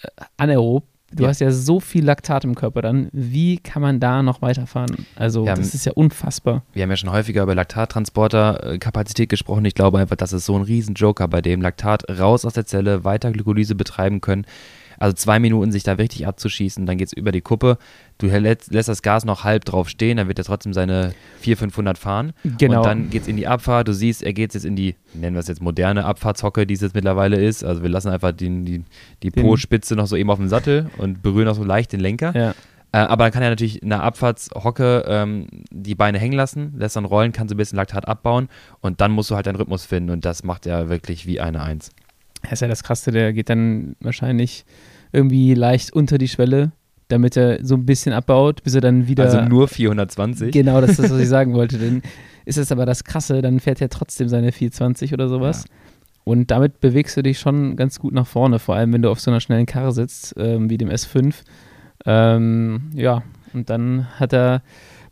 äh, anaerob. Du ja. hast ja so viel Laktat im Körper dann. Wie kann man da noch weiterfahren? Also, ja, das ist ja unfassbar. Wir haben ja schon häufiger über Laktattransporterkapazität gesprochen. Ich glaube einfach, das ist so ein Riesen-Joker, bei dem Laktat raus aus der Zelle, weiter Glykolyse betreiben können. Also zwei Minuten sich da richtig abzuschießen, dann geht es über die Kuppe. Du lässt, lässt, das Gas noch halb drauf stehen, dann wird er trotzdem seine 400, 500 fahren. Genau. Und dann geht es in die Abfahrt. Du siehst, er geht jetzt in die, nennen wir es jetzt moderne Abfahrtshocke, die es jetzt mittlerweile ist. Also wir lassen einfach die, die, die Po-Spitze noch so eben auf dem Sattel und berühren auch so leicht den Lenker. Ja. Äh, aber dann kann er natürlich in der Abfahrtshocke ähm, die Beine hängen lassen, lässt dann rollen, kann so ein bisschen Laktat abbauen und dann musst du halt deinen Rhythmus finden und das macht er wirklich wie eine Eins. Das ist ja das Krasse, der geht dann wahrscheinlich irgendwie leicht unter die Schwelle, damit er so ein bisschen abbaut, bis er dann wieder. Also nur 420? Genau, das ist das, was ich sagen wollte. Dann ist es aber das Krasse, dann fährt er trotzdem seine 420 oder sowas. Ja. Und damit bewegst du dich schon ganz gut nach vorne, vor allem wenn du auf so einer schnellen Karre sitzt, ähm, wie dem S5. Ähm, ja, und dann hat er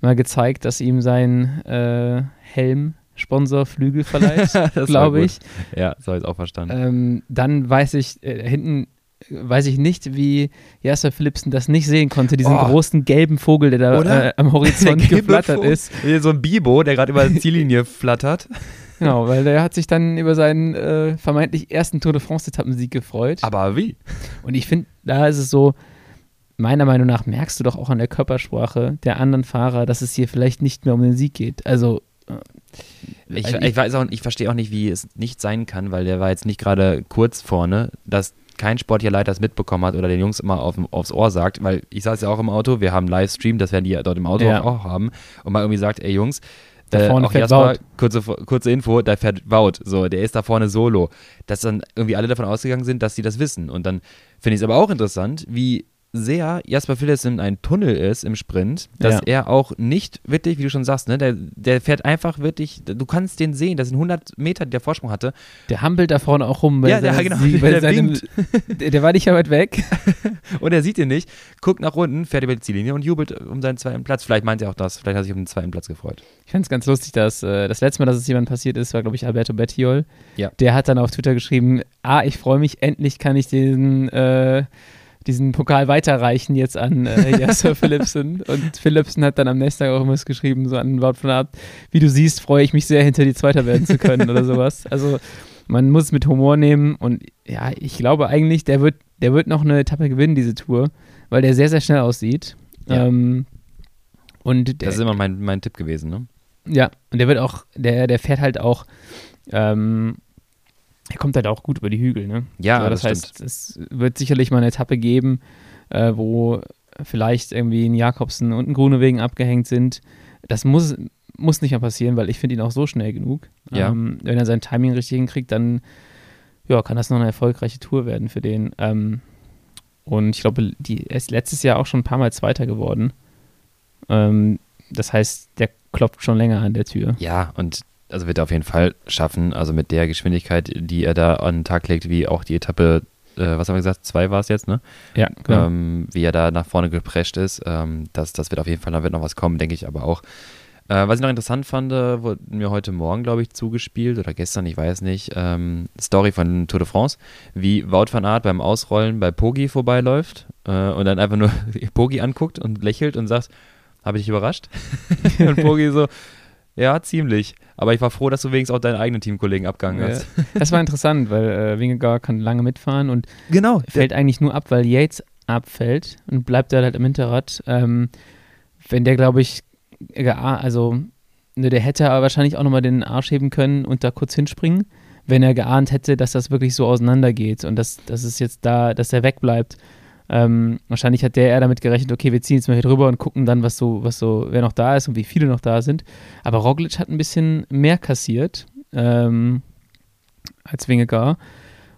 mal gezeigt, dass ihm sein äh, Helm Sponsor Flügel verleiht, glaube ich. Ja, so habe ich auch verstanden. Ähm, dann weiß ich, äh, hinten weiß ich nicht, wie Jasper Philipsen das nicht sehen konnte, diesen oh. großen gelben Vogel, der da äh, am Horizont geflattert Vogel. ist. So ein Bibo, der gerade über die Ziellinie flattert. Genau, weil der hat sich dann über seinen äh, vermeintlich ersten Tour de France-Etappensieg gefreut. Aber wie? Und ich finde, da ist es so, meiner Meinung nach merkst du doch auch an der Körpersprache der anderen Fahrer, dass es hier vielleicht nicht mehr um den Sieg geht. Also äh, ich, ich, weiß auch, ich verstehe auch nicht, wie es nicht sein kann, weil der war jetzt nicht gerade kurz vorne, dass kein sportlicher Leiter das mitbekommen hat oder den Jungs immer auf, aufs Ohr sagt, weil ich saß ja auch im Auto, wir haben Livestream, das werden die dort im Auto ja. auch haben und mal irgendwie sagt, ey Jungs, da äh, vorne fährt Jasper, kurze, kurze Info, da fährt Wout, so, der ist da vorne solo. Dass dann irgendwie alle davon ausgegangen sind, dass sie das wissen. Und dann finde ich es aber auch interessant, wie sehr Jasper Philipsen ein Tunnel ist im Sprint, dass ja. er auch nicht wirklich, wie du schon sagst, ne, der, der fährt einfach wirklich, du kannst den sehen, das sind 100 Meter, die der Vorsprung hatte. Der hampelt da vorne auch rum. Ja, der, genau, Sie, der, seinem, der, der, war nicht ja weit weg. und er sieht ihn nicht, guckt nach unten, fährt über die Ziellinie und jubelt um seinen zweiten Platz. Vielleicht meint er auch das, vielleicht hat er sich um den zweiten Platz gefreut. Ich fand es ganz lustig, dass äh, das letzte Mal, dass es jemand passiert ist, war, glaube ich, Alberto Bettiol. Ja. Der hat dann auf Twitter geschrieben, ah, ich freue mich, endlich kann ich den äh, diesen Pokal weiterreichen jetzt an äh, Jasper Philipsen. Und Philipsen hat dann am nächsten Tag auch immer geschrieben, so an Wort von Art, wie du siehst, freue ich mich sehr, hinter die Zweiter werden zu können oder sowas. Also man muss es mit Humor nehmen und ja, ich glaube eigentlich, der wird, der wird noch eine Etappe gewinnen, diese Tour, weil der sehr, sehr schnell aussieht. Ja. Ähm, und der, das ist immer mein, mein Tipp gewesen, ne? Ja, und der wird auch, der, der fährt halt auch ähm, er kommt halt auch gut über die Hügel, ne? Ja, also, das, das heißt, es wird sicherlich mal eine Etappe geben, äh, wo vielleicht irgendwie ein Jakobsen und ein Grunewegen abgehängt sind. Das muss, muss nicht mehr passieren, weil ich finde ihn auch so schnell genug. Ja. Ähm, wenn er sein Timing richtig hinkriegt, dann ja, kann das noch eine erfolgreiche Tour werden für den. Ähm, und ich glaube, die, er ist letztes Jahr auch schon ein paar Mal Zweiter geworden. Ähm, das heißt, der klopft schon länger an der Tür. Ja, und also wird er auf jeden Fall schaffen. Also mit der Geschwindigkeit, die er da an den Tag legt, wie auch die Etappe, äh, was haben wir gesagt, zwei war es jetzt, ne? Ja, genau. Ähm, wie er da nach vorne geprescht ist, ähm, das, das wird auf jeden Fall, da wird noch was kommen, denke ich aber auch. Äh, was ich noch interessant fand, wurde mir heute Morgen, glaube ich, zugespielt oder gestern, ich weiß nicht, ähm, Story von Tour de France, wie Wout van Aert beim Ausrollen bei Pogi vorbeiläuft äh, und dann einfach nur Pogi anguckt und lächelt und sagt, habe ich dich überrascht? und Pogi so, ja, ziemlich. Aber ich war froh, dass du wenigstens auch deinen eigenen Teamkollegen abgegangen ja. hast. Das war interessant, weil äh, Wingegaard kann lange mitfahren und genau, fällt eigentlich nur ab, weil Yates abfällt und bleibt da halt im Hinterrad. Ähm, wenn der, glaube ich, also ne, der hätte aber wahrscheinlich auch nochmal den Arsch heben können und da kurz hinspringen, wenn er geahnt hätte, dass das wirklich so auseinandergeht und dass, dass es jetzt da, dass er wegbleibt. Ähm, wahrscheinlich hat der eher damit gerechnet, okay, wir ziehen jetzt mal hier drüber und gucken dann, was so, was so, wer noch da ist und wie viele noch da sind. Aber Roglic hat ein bisschen mehr kassiert ähm, als Wingegar.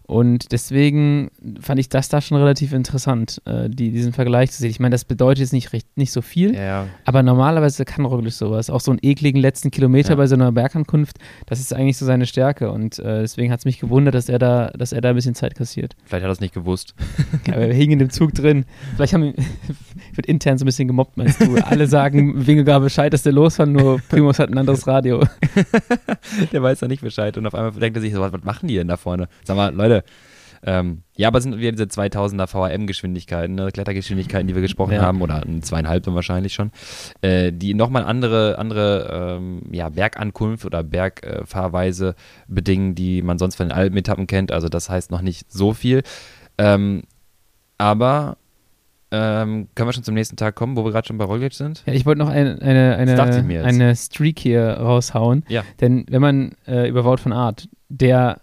Und deswegen fand ich das da schon relativ interessant, äh, die, diesen Vergleich zu sehen. Ich meine, das bedeutet jetzt nicht, recht, nicht so viel, ja. aber normalerweise kann Roglic sowas. Auch so einen ekligen letzten Kilometer ja. bei so einer Bergankunft, das ist eigentlich so seine Stärke. Und äh, deswegen hat es mich gewundert, dass er, da, dass er da ein bisschen Zeit kassiert. Vielleicht hat er es nicht gewusst. Ja, wir hingen in dem Zug drin. Vielleicht haben, wird intern so ein bisschen gemobbt, meinst du. Alle sagen Wingegar Bescheid, dass der losfahren, nur Primus hat ein anderes Radio. der weiß ja nicht Bescheid. Und auf einmal denkt er sich so, was, was machen die denn da vorne? Sag mal, Leute, ähm, ja, aber sind wieder diese 2000er VRM-Geschwindigkeiten, ne, Klettergeschwindigkeiten, die wir gesprochen ja. haben, oder ein zweieinhalb dann wahrscheinlich schon, äh, die nochmal andere, andere ähm, ja, Bergankunft oder Bergfahrweise bedingen, die man sonst von den Alpenetappen kennt. Also das heißt noch nicht so viel. Ähm, aber ähm, können wir schon zum nächsten Tag kommen, wo wir gerade schon bei Roglic sind? Ja, ich wollte noch eine, eine, eine, eine Streak hier raushauen. Ja. Denn wenn man äh, über Wout von Art, der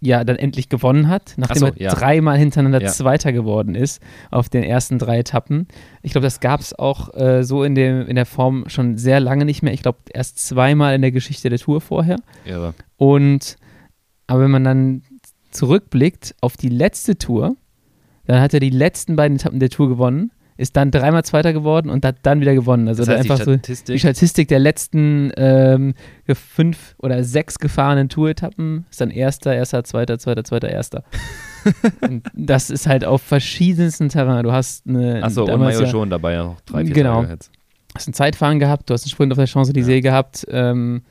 ja dann endlich gewonnen hat, nachdem so, er ja. dreimal hintereinander ja. Zweiter geworden ist auf den ersten drei Etappen. Ich glaube, das gab es auch äh, so in, dem, in der Form schon sehr lange nicht mehr. Ich glaube, erst zweimal in der Geschichte der Tour vorher. Ja. Und aber wenn man dann zurückblickt auf die letzte Tour, dann hat er die letzten beiden Etappen der Tour gewonnen ist dann dreimal Zweiter geworden und hat dann wieder gewonnen. Also das heißt, einfach die so die Statistik der letzten ähm, fünf oder sechs gefahrenen Tour-Etappen ist dann Erster, Erster, Zweiter, Zweiter, Zweiter, Erster. das ist halt auf verschiedensten Terrain. Du hast eine. Achso, und Mayo ja, schon dabei ja noch drei, vier genau. Tage jetzt. hast ein Zeitfahren gehabt, du hast einen Sprint auf der Champs-Élysées ja. gehabt, ähm,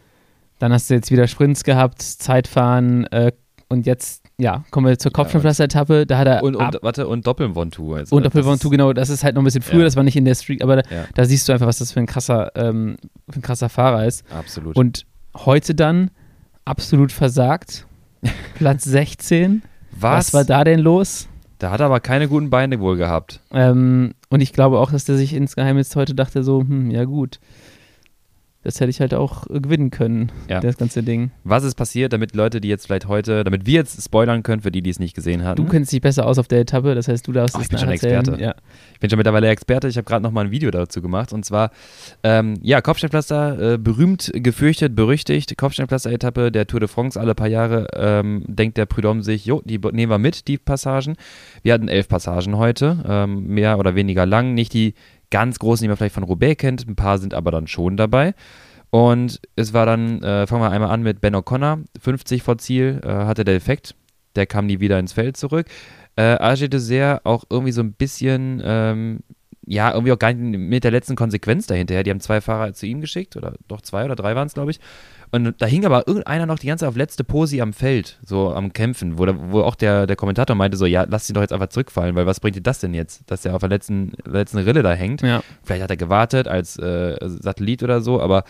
dann hast du jetzt wieder Sprints gehabt, Zeitfahren äh, und jetzt, ja, kommen wir zur Kopfsteinpflaster-Etappe. Da hat er. Und, und warte, und Doppelvontour. Also und Doppelvontour, genau. Das ist halt noch ein bisschen früher, ja. das war nicht in der Street, aber da, ja. da, siehst du einfach, was das für ein krasser, ähm, für ein krasser Fahrer ist. Absolut. Und heute dann absolut versagt. Platz 16. Was? was war da denn los? Da hat er aber keine guten Beine wohl gehabt. Ähm, und ich glaube auch, dass der sich insgeheim jetzt heute dachte, so, hm, ja gut das hätte ich halt auch äh, gewinnen können, ja. das ganze Ding. Was ist passiert, damit Leute, die jetzt vielleicht heute, damit wir jetzt spoilern können, für die, die es nicht gesehen haben? Du kennst dich besser aus auf der Etappe, das heißt, du darfst oh, es Ich bin schon Experte. Ja. Ich bin schon mittlerweile Experte. Ich habe gerade noch mal ein Video dazu gemacht und zwar, ähm, ja, Kopfsteinpflaster, äh, berühmt, gefürchtet, berüchtigt, Kopfsteinpflaster-Etappe der Tour de France alle paar Jahre, ähm, denkt der Prudhomme sich, jo, die nehmen wir mit, die Passagen. Wir hatten elf Passagen heute, ähm, mehr oder weniger lang, nicht die ganz großen, die man vielleicht von Roubaix kennt. Ein paar sind aber dann schon dabei. Und es war dann, äh, fangen wir einmal an mit Ben O'Connor, 50 vor Ziel, äh, hatte der Effekt. Der kam nie wieder ins Feld zurück. Äh, Age Dessert auch irgendwie so ein bisschen, ähm, ja, irgendwie auch gar nicht mit der letzten Konsequenz dahinter. Die haben zwei Fahrer zu ihm geschickt, oder doch zwei oder drei waren es, glaube ich. Und da hing aber irgendeiner noch die ganze Zeit auf letzte Posi am Feld, so am Kämpfen, wo, wo auch der, der Kommentator meinte, so, ja, lass ihn doch jetzt einfach zurückfallen, weil was bringt dir das denn jetzt, dass der auf der letzten, letzten Rille da hängt? Ja. Vielleicht hat er gewartet als äh, Satellit oder so, aber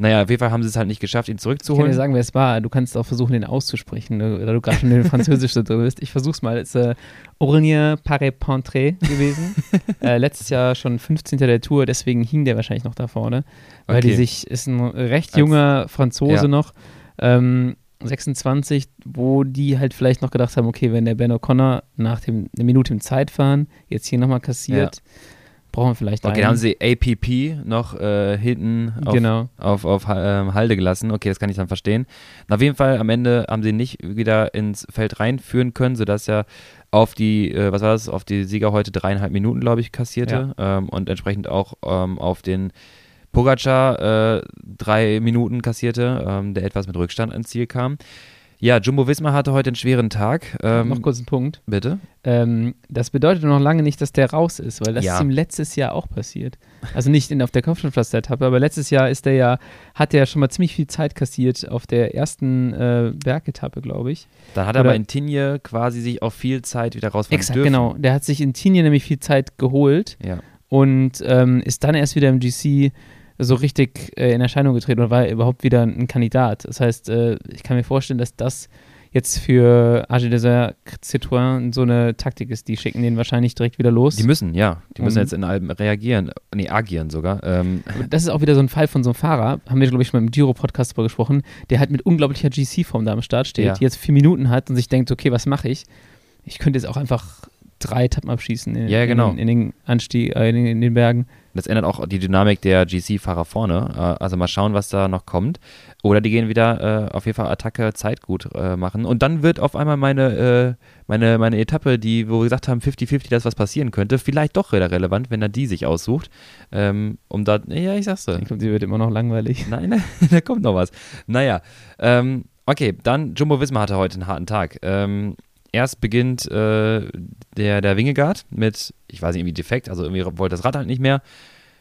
naja, auf jeden Fall haben sie es halt nicht geschafft, ihn zurückzuholen. Ich kann dir sagen, wer es war. Du kannst auch versuchen, den auszusprechen, ne, da du gerade schon in Französisch so drin bist. Ich versuch's mal. Es ist äh, Aurélien Paré-Pentré gewesen. äh, letztes Jahr schon 15. der Tour, deswegen hing der wahrscheinlich noch da vorne. Weil okay. die sich, ist ein recht junger Als, Franzose ja. noch. Ähm, 26, wo die halt vielleicht noch gedacht haben, okay, wenn der Ben O'Connor nach dem, eine Minute im Zeitfahren jetzt hier nochmal kassiert, ja brauchen wir vielleicht Okay, dann haben sie APP noch äh, hinten auf, genau. auf, auf, auf ähm, Halde gelassen. Okay, das kann ich dann verstehen. Und auf jeden Fall, am Ende haben sie nicht wieder ins Feld reinführen können, sodass er auf die, äh, was war das, auf die Sieger heute dreieinhalb Minuten, glaube ich, kassierte. Ja. Ähm, und entsprechend auch ähm, auf den Pogacar äh, drei Minuten kassierte, ähm, der etwas mit Rückstand ins Ziel kam. Ja, Jumbo Wismar hatte heute einen schweren Tag. Ähm, noch kurz einen Punkt. Bitte. Ähm, das bedeutet noch lange nicht, dass der raus ist, weil das ja. ist ihm letztes Jahr auch passiert. Also nicht in, auf der Kopfsteinpflaster-Etappe, aber letztes Jahr ist der ja, hat der ja schon mal ziemlich viel Zeit kassiert auf der ersten äh, Bergetappe, glaube ich. Dann hat er aber in Tinje quasi sich auch viel Zeit wieder rausfahren Exakt, dürfen. genau. Der hat sich in Tinje nämlich viel Zeit geholt ja. und ähm, ist dann erst wieder im GC so richtig äh, in Erscheinung getreten und war überhaupt wieder ein Kandidat. Das heißt, äh, ich kann mir vorstellen, dass das jetzt für AG Desert Citroën so eine Taktik ist. Die schicken den wahrscheinlich direkt wieder los. Die müssen, ja. Die müssen mhm. jetzt in Alben reagieren. Nee, agieren sogar. Ähm. Das ist auch wieder so ein Fall von so einem Fahrer, haben wir, glaube ich, schon mal im Giro-Podcast darüber gesprochen, der halt mit unglaublicher GC-Form da am Start steht, ja. jetzt vier Minuten hat und sich denkt, okay, was mache ich? Ich könnte jetzt auch einfach drei Etappen abschießen in, ja, genau. in, in den Anstieg, äh, in, in, den Bergen. Das ändert auch die Dynamik der GC-Fahrer vorne. Äh, also mal schauen, was da noch kommt. Oder die gehen wieder äh, auf jeden Fall Attacke Zeit gut äh, machen. Und dann wird auf einmal meine, äh, meine, meine Etappe, die, wo wir gesagt haben, 50-50, dass was passieren könnte, vielleicht doch wieder relevant, wenn er die sich aussucht. Ähm, um da, ja, ich sag's dir. Ich glaube, die wird immer noch langweilig. Nein, da kommt noch was. Naja, ähm, okay, dann Jumbo Wismar hatte heute einen harten Tag. Ähm, erst beginnt äh, der, der Wingegaard mit, ich weiß nicht, irgendwie defekt, also irgendwie wollte das Rad halt nicht mehr,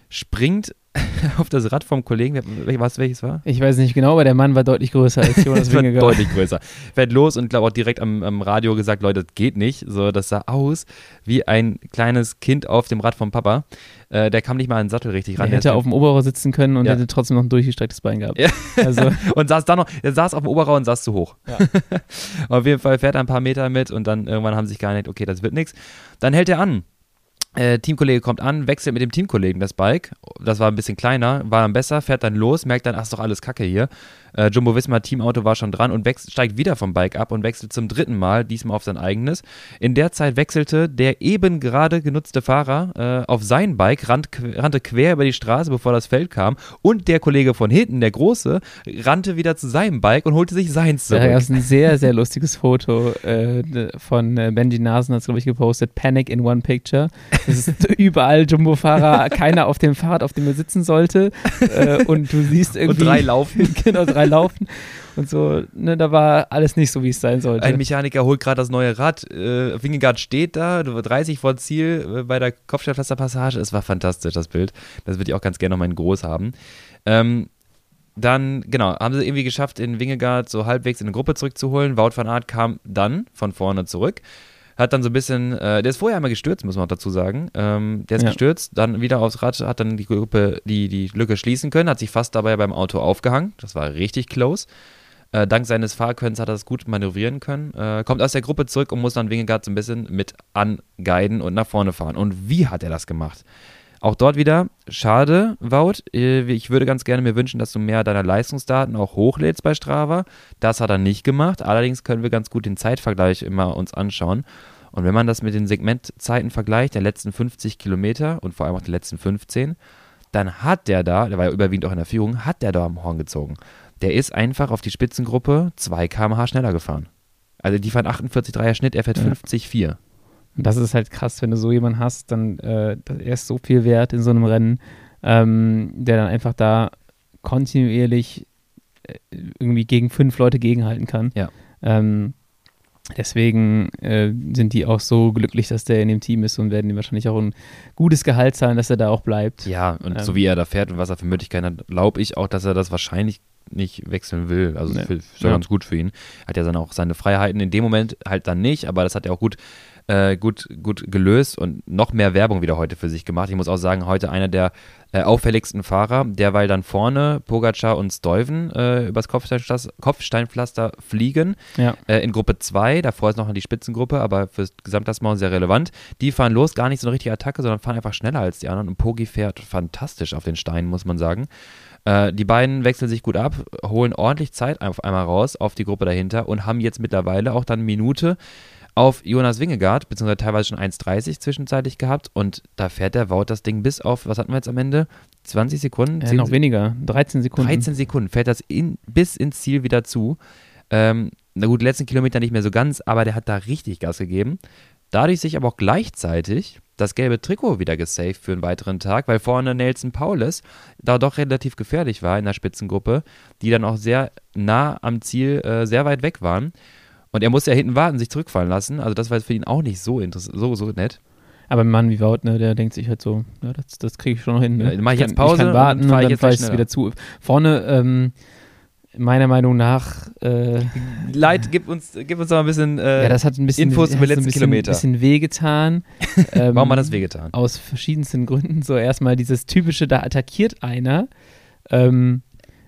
springt auf das Rad vom Kollegen, was welches war? Ich weiß nicht genau, aber der Mann war deutlich größer als Jonas Wingegaard. deutlich größer. Fährt los und glaube auch direkt am, am, Radio gesagt, Leute, das geht nicht. So, das sah aus wie ein kleines Kind auf dem Rad vom Papa. Äh, der kam nicht mal an den Sattel richtig ran. Er hätte auf dem Oberrohr sitzen können und ja. hätte trotzdem noch ein durchgestrecktes Bein gehabt. Ja. Also. und saß da noch, er saß auf dem Oberrohr und saß zu hoch. Ja. auf jeden Fall fährt er ein paar Meter mit und dann irgendwann haben sie sich geeinigt, okay, das wird nichts. Dann hält er an äh, Teamkollege kommt an, wechselt mit dem Teamkollegen das Bike. Das war ein bisschen kleiner, war dann besser, fährt dann los, merkt dann, ach, ist doch alles Kacke hier. Äh, Jumbo Visma Teamauto war schon dran und wechselt, steigt wieder vom Bike ab und wechselt zum dritten Mal, diesmal auf sein eigenes. In der Zeit wechselte der eben gerade genutzte Fahrer äh, auf sein Bike, rannte, rannte quer über die Straße, bevor das Feld kam. Und der Kollege von hinten, der Große, rannte wieder zu seinem Bike und holte sich seins zurück. Ja, das ist ein sehr, sehr lustiges Foto äh, von äh, Benji Nasen, hat es, glaube ich, gepostet. Panic in one picture. Es ist überall Jumbo-Fahrer, keiner auf dem Fahrrad, auf dem er sitzen sollte. Äh, und du siehst irgendwie. Und drei laufen. genau, drei laufen. und so, ne, da war alles nicht so, wie es sein sollte. Ein Mechaniker holt gerade das neue Rad, äh, Wingegaard steht da, 30 vor Ziel äh, bei der Kopfsteinpflasterpassage. Es war fantastisch, das Bild. Das würde ich auch ganz gerne noch mal in groß haben. Ähm, dann, genau, haben sie irgendwie geschafft, in Wingegaard so halbwegs in eine Gruppe zurückzuholen. Wout van Aert kam dann von vorne zurück hat dann so ein bisschen, äh, der ist vorher einmal gestürzt, muss man auch dazu sagen. Ähm, der ist ja. gestürzt, dann wieder aufs Rad, hat dann die Gruppe, die, die Lücke schließen können, hat sich fast dabei beim Auto aufgehangen. Das war richtig close. Äh, dank seines Fahrkönns hat er das gut manövrieren können. Äh, kommt aus der Gruppe zurück und muss dann Wingegaard so ein bisschen mit anguiden und nach vorne fahren. Und wie hat er das gemacht? Auch dort wieder, schade, Wout. Äh, ich würde ganz gerne mir wünschen, dass du mehr deiner Leistungsdaten auch hochlädst bei Strava. Das hat er nicht gemacht. Allerdings können wir ganz gut den Zeitvergleich immer uns anschauen. Und wenn man das mit den Segmentzeiten vergleicht, der letzten 50 Kilometer und vor allem auch die letzten 15, dann hat der da, der war ja überwiegend auch in der Führung, hat der da am Horn gezogen. Der ist einfach auf die Spitzengruppe 2 km/h schneller gefahren. Also die fahren 48,3er Schnitt, er fährt ja. 50,4. Und das ist halt krass, wenn du so jemanden hast, dann äh, er ist so viel wert in so einem Rennen, ähm, der dann einfach da kontinuierlich äh, irgendwie gegen fünf Leute gegenhalten kann. Ja. Ähm, deswegen äh, sind die auch so glücklich, dass der in dem Team ist und werden ihm wahrscheinlich auch ein gutes Gehalt zahlen, dass er da auch bleibt. Ja, und ähm, so wie er da fährt und was er für Möglichkeiten hat, glaube ich auch, dass er das wahrscheinlich nicht wechseln will. Also nee. ist ja ganz gut für ihn. Hat ja dann auch seine Freiheiten in dem Moment halt dann nicht, aber das hat er auch gut äh, gut, gut gelöst und noch mehr Werbung wieder heute für sich gemacht. Ich muss auch sagen, heute einer der äh, auffälligsten Fahrer, der weil dann vorne Pogacar und Stuyven äh, übers Kopfsteinpflaster fliegen. Ja. Äh, in Gruppe 2, davor ist noch die Spitzengruppe, aber fürs Gesamtklassement sehr relevant. Die fahren los, gar nicht so eine richtige Attacke, sondern fahren einfach schneller als die anderen. Und Pogi fährt fantastisch auf den Steinen, muss man sagen. Äh, die beiden wechseln sich gut ab, holen ordentlich Zeit auf einmal raus auf die Gruppe dahinter und haben jetzt mittlerweile auch dann Minute auf Jonas Wingegaard, beziehungsweise teilweise schon 1,30 zwischenzeitlich gehabt und da fährt der Wout das Ding bis auf, was hatten wir jetzt am Ende? 20 Sekunden? Ja, noch weniger, 13 Sekunden. 13 Sekunden fährt das in, bis ins Ziel wieder zu. Ähm, na gut, letzten Kilometer nicht mehr so ganz, aber der hat da richtig Gas gegeben. Dadurch sich aber auch gleichzeitig das gelbe Trikot wieder gesaved für einen weiteren Tag, weil vorne Nelson Paulus da doch relativ gefährlich war in der Spitzengruppe, die dann auch sehr nah am Ziel, äh, sehr weit weg waren. Und er musste ja hinten warten, sich zurückfallen lassen. Also das war für ihn auch nicht so so, so nett. Aber ein Mann wie Wout, ne, der denkt sich halt so, ja, das, das kriege ich schon noch hin. Ne? Ja, mach ich jetzt Pause ich kann warten und, und dann fahre ich es wieder zu. Vorne, ähm, meiner Meinung nach. Äh, Leid, gib uns, gib uns noch ein bisschen, äh, ja, das hat ein bisschen Infos über letzten bisschen, Kilometer. Ein bisschen wehgetan. ähm, Warum hat das wehgetan? Aus verschiedensten Gründen. So erstmal dieses typische, da attackiert einer. Ähm,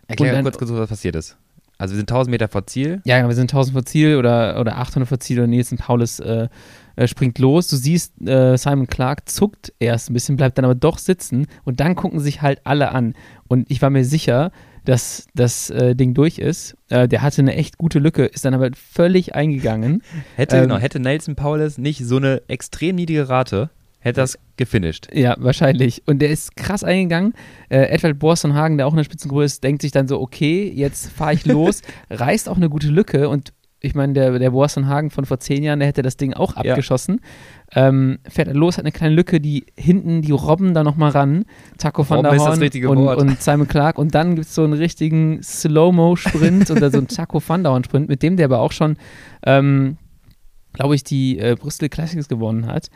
Erklär kurz, kurz, was passiert ist. Also wir sind 1000 Meter vor Ziel. Ja, wir sind 1000 vor Ziel oder, oder 800 vor Ziel und Nielsen Paulus äh, äh, springt los. Du siehst, äh, Simon Clark zuckt erst ein bisschen, bleibt dann aber doch sitzen und dann gucken sich halt alle an. Und ich war mir sicher, dass das äh, Ding durch ist. Äh, der hatte eine echt gute Lücke, ist dann aber völlig eingegangen. Hätte, ähm, genau, hätte Nelson Paulus nicht so eine extrem niedrige Rate, hätte das gefinisht. Ja, wahrscheinlich. Und der ist krass eingegangen. Äh, Edward Borstenhagen, der auch in der Spitzengruppe ist, denkt sich dann so, okay, jetzt fahre ich los, reißt auch eine gute Lücke und ich meine, der, der Borstenhagen von vor zehn Jahren, der hätte das Ding auch abgeschossen. Ja. Ähm, fährt er los, hat eine kleine Lücke, die hinten, die robben da nochmal ran. Taco van der Horn und, und, Simon Clark. Und dann gibt es so einen richtigen Slow-Mo-Sprint oder so einen Taco van der Horn-Sprint, mit dem der aber auch schon, ähm, glaube ich, die äh, Bristol Classics gewonnen hat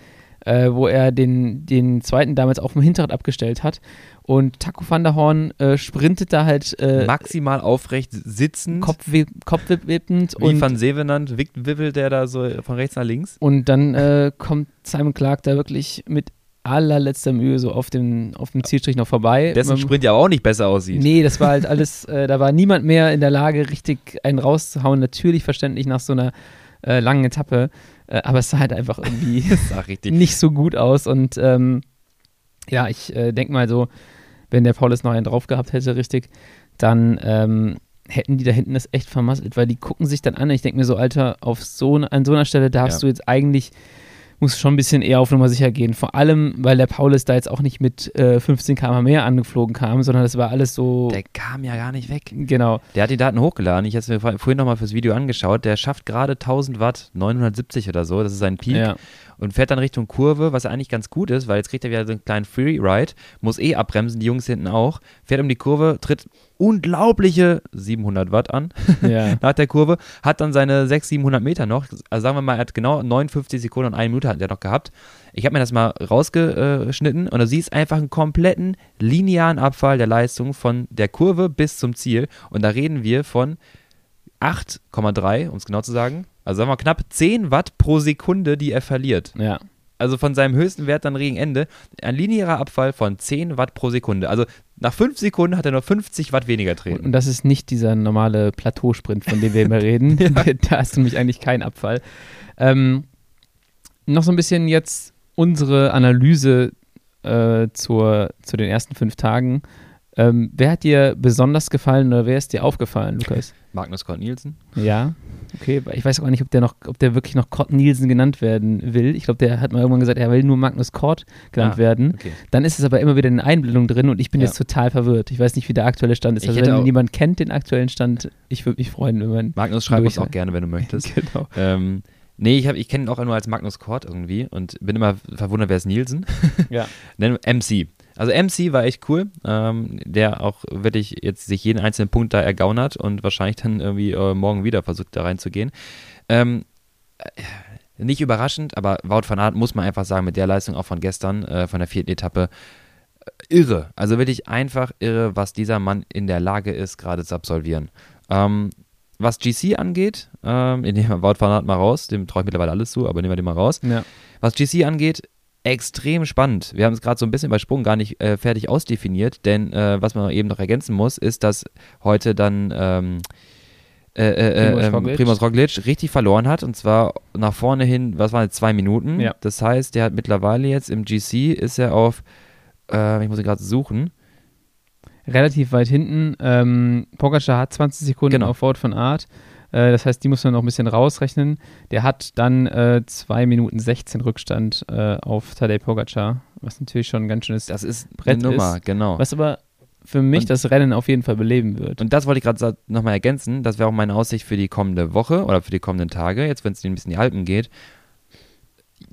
äh, wo er den, den zweiten damals auf dem Hinterrad abgestellt hat. Und Taco van der Horn äh, sprintet da halt äh, maximal aufrecht sitzend, kopfwippend. Wie und, Van Sevenand wippelt der da so von rechts nach links. Und dann äh, kommt Simon Clark da wirklich mit allerletzter Mühe so auf dem, auf dem Zielstrich noch vorbei. Dessen Sprint ja auch nicht besser aussieht. Nee, das war halt alles, äh, da war niemand mehr in der Lage, richtig einen rauszuhauen. Natürlich verständlich nach so einer äh, langen Etappe. Äh, aber es sah halt einfach irgendwie nicht so gut aus. Und ähm, ja, ich äh, denke mal so, wenn der Paulus noch einen drauf gehabt hätte, richtig, dann ähm, hätten die da hinten das echt vermasselt, weil die gucken sich dann an. Ich denke mir so, Alter, auf so, an so einer Stelle darfst ja. du jetzt eigentlich muss schon ein bisschen eher auf Nummer sicher gehen. Vor allem, weil der Paulus da jetzt auch nicht mit äh, 15 km mehr angeflogen kam, sondern das war alles so. Der kam ja gar nicht weg. Genau. Der hat die Daten hochgeladen. Ich habe es mir vorhin nochmal fürs Video angeschaut. Der schafft gerade 1000 Watt, 970 oder so. Das ist sein Peak. Ja. Und fährt dann Richtung Kurve, was eigentlich ganz gut ist, weil jetzt kriegt er wieder so einen kleinen Freeride, muss eh abbremsen, die Jungs hinten auch. Fährt um die Kurve, tritt unglaubliche 700 Watt an ja. nach der Kurve, hat dann seine 600, 700 Meter noch. Also sagen wir mal, er hat genau 59 Sekunden und eine Minute hat er noch gehabt. Ich habe mir das mal rausgeschnitten und du siehst einfach einen kompletten linearen Abfall der Leistung von der Kurve bis zum Ziel. Und da reden wir von 8,3, um es genau zu sagen. Also sagen wir knapp 10 Watt pro Sekunde, die er verliert. Ja also von seinem höchsten Wert dann gegen Ende, ein linearer Abfall von 10 Watt pro Sekunde. Also nach 5 Sekunden hat er nur 50 Watt weniger treten. Und das ist nicht dieser normale Plateausprint, von dem wir immer reden. ja. Da hast du nämlich eigentlich keinen Abfall. Ähm, noch so ein bisschen jetzt unsere Analyse äh, zur, zu den ersten fünf Tagen. Ähm, wer hat dir besonders gefallen oder wer ist dir aufgefallen, Lukas? Magnus Kort Nielsen. Ja, okay. Ich weiß auch nicht, ob der noch, ob der wirklich noch Kort Nielsen genannt werden will. Ich glaube, der hat mal irgendwann gesagt, er will nur Magnus Kort genannt ah, werden. Okay. Dann ist es aber immer wieder eine Einblendung drin und ich bin ja. jetzt total verwirrt. Ich weiß nicht, wie der aktuelle Stand ist. Also wenn jemand kennt den aktuellen Stand, ich würde mich freuen, wenn man. Magnus schreibt uns auch gerne, wenn du möchtest. genau. Ähm, Nee, ich, ich kenne ihn auch nur als Magnus Kort irgendwie und bin immer verwundert, wer ist Nielsen? Ja. Nennen MC. Also MC war echt cool, ähm, der auch wirklich jetzt sich jeden einzelnen Punkt da ergaunert und wahrscheinlich dann irgendwie äh, morgen wieder versucht da reinzugehen. Ähm, äh, nicht überraschend, aber Wout van Aert muss man einfach sagen, mit der Leistung auch von gestern, äh, von der vierten Etappe, äh, irre. Also wirklich einfach irre, was dieser Mann in der Lage ist, gerade zu absolvieren. Ähm, was GC angeht, ähm, nehmen wir Wout van Aert mal raus, dem traue ich mittlerweile alles zu, aber nehmen wir den mal raus. Ja. Was GC angeht, extrem spannend. Wir haben es gerade so ein bisschen übersprungen, gar nicht äh, fertig ausdefiniert, denn äh, was man eben noch ergänzen muss, ist, dass heute dann ähm, äh, äh, Primoz, ähm, Roglic. Richtig verloren hat und zwar nach vorne hin, was waren jetzt zwei Minuten? Ja. Das heißt, der hat mittlerweile jetzt im GC ist er auf, äh, ich muss ihn gerade suchen, relativ weit hinten. Ähm, Pogacar hat 20 Sekunden genau. auf Wort von Art. Äh, das heißt, die muss man noch ein bisschen rausrechnen. Der hat dann äh, 2 Minuten 16 Rückstand äh, auf Tadej Pogacar, was natürlich schon ein ganz schönes das ist Brett eine Nummer, ist, genau. Was aber für mich und, das Rennen auf jeden Fall beleben wird. Und das wollte ich gerade nochmal ergänzen. Das wäre auch meine Aussicht für die kommende Woche oder für die kommenden Tage, jetzt wenn es ein bisschen in die Alpen geht.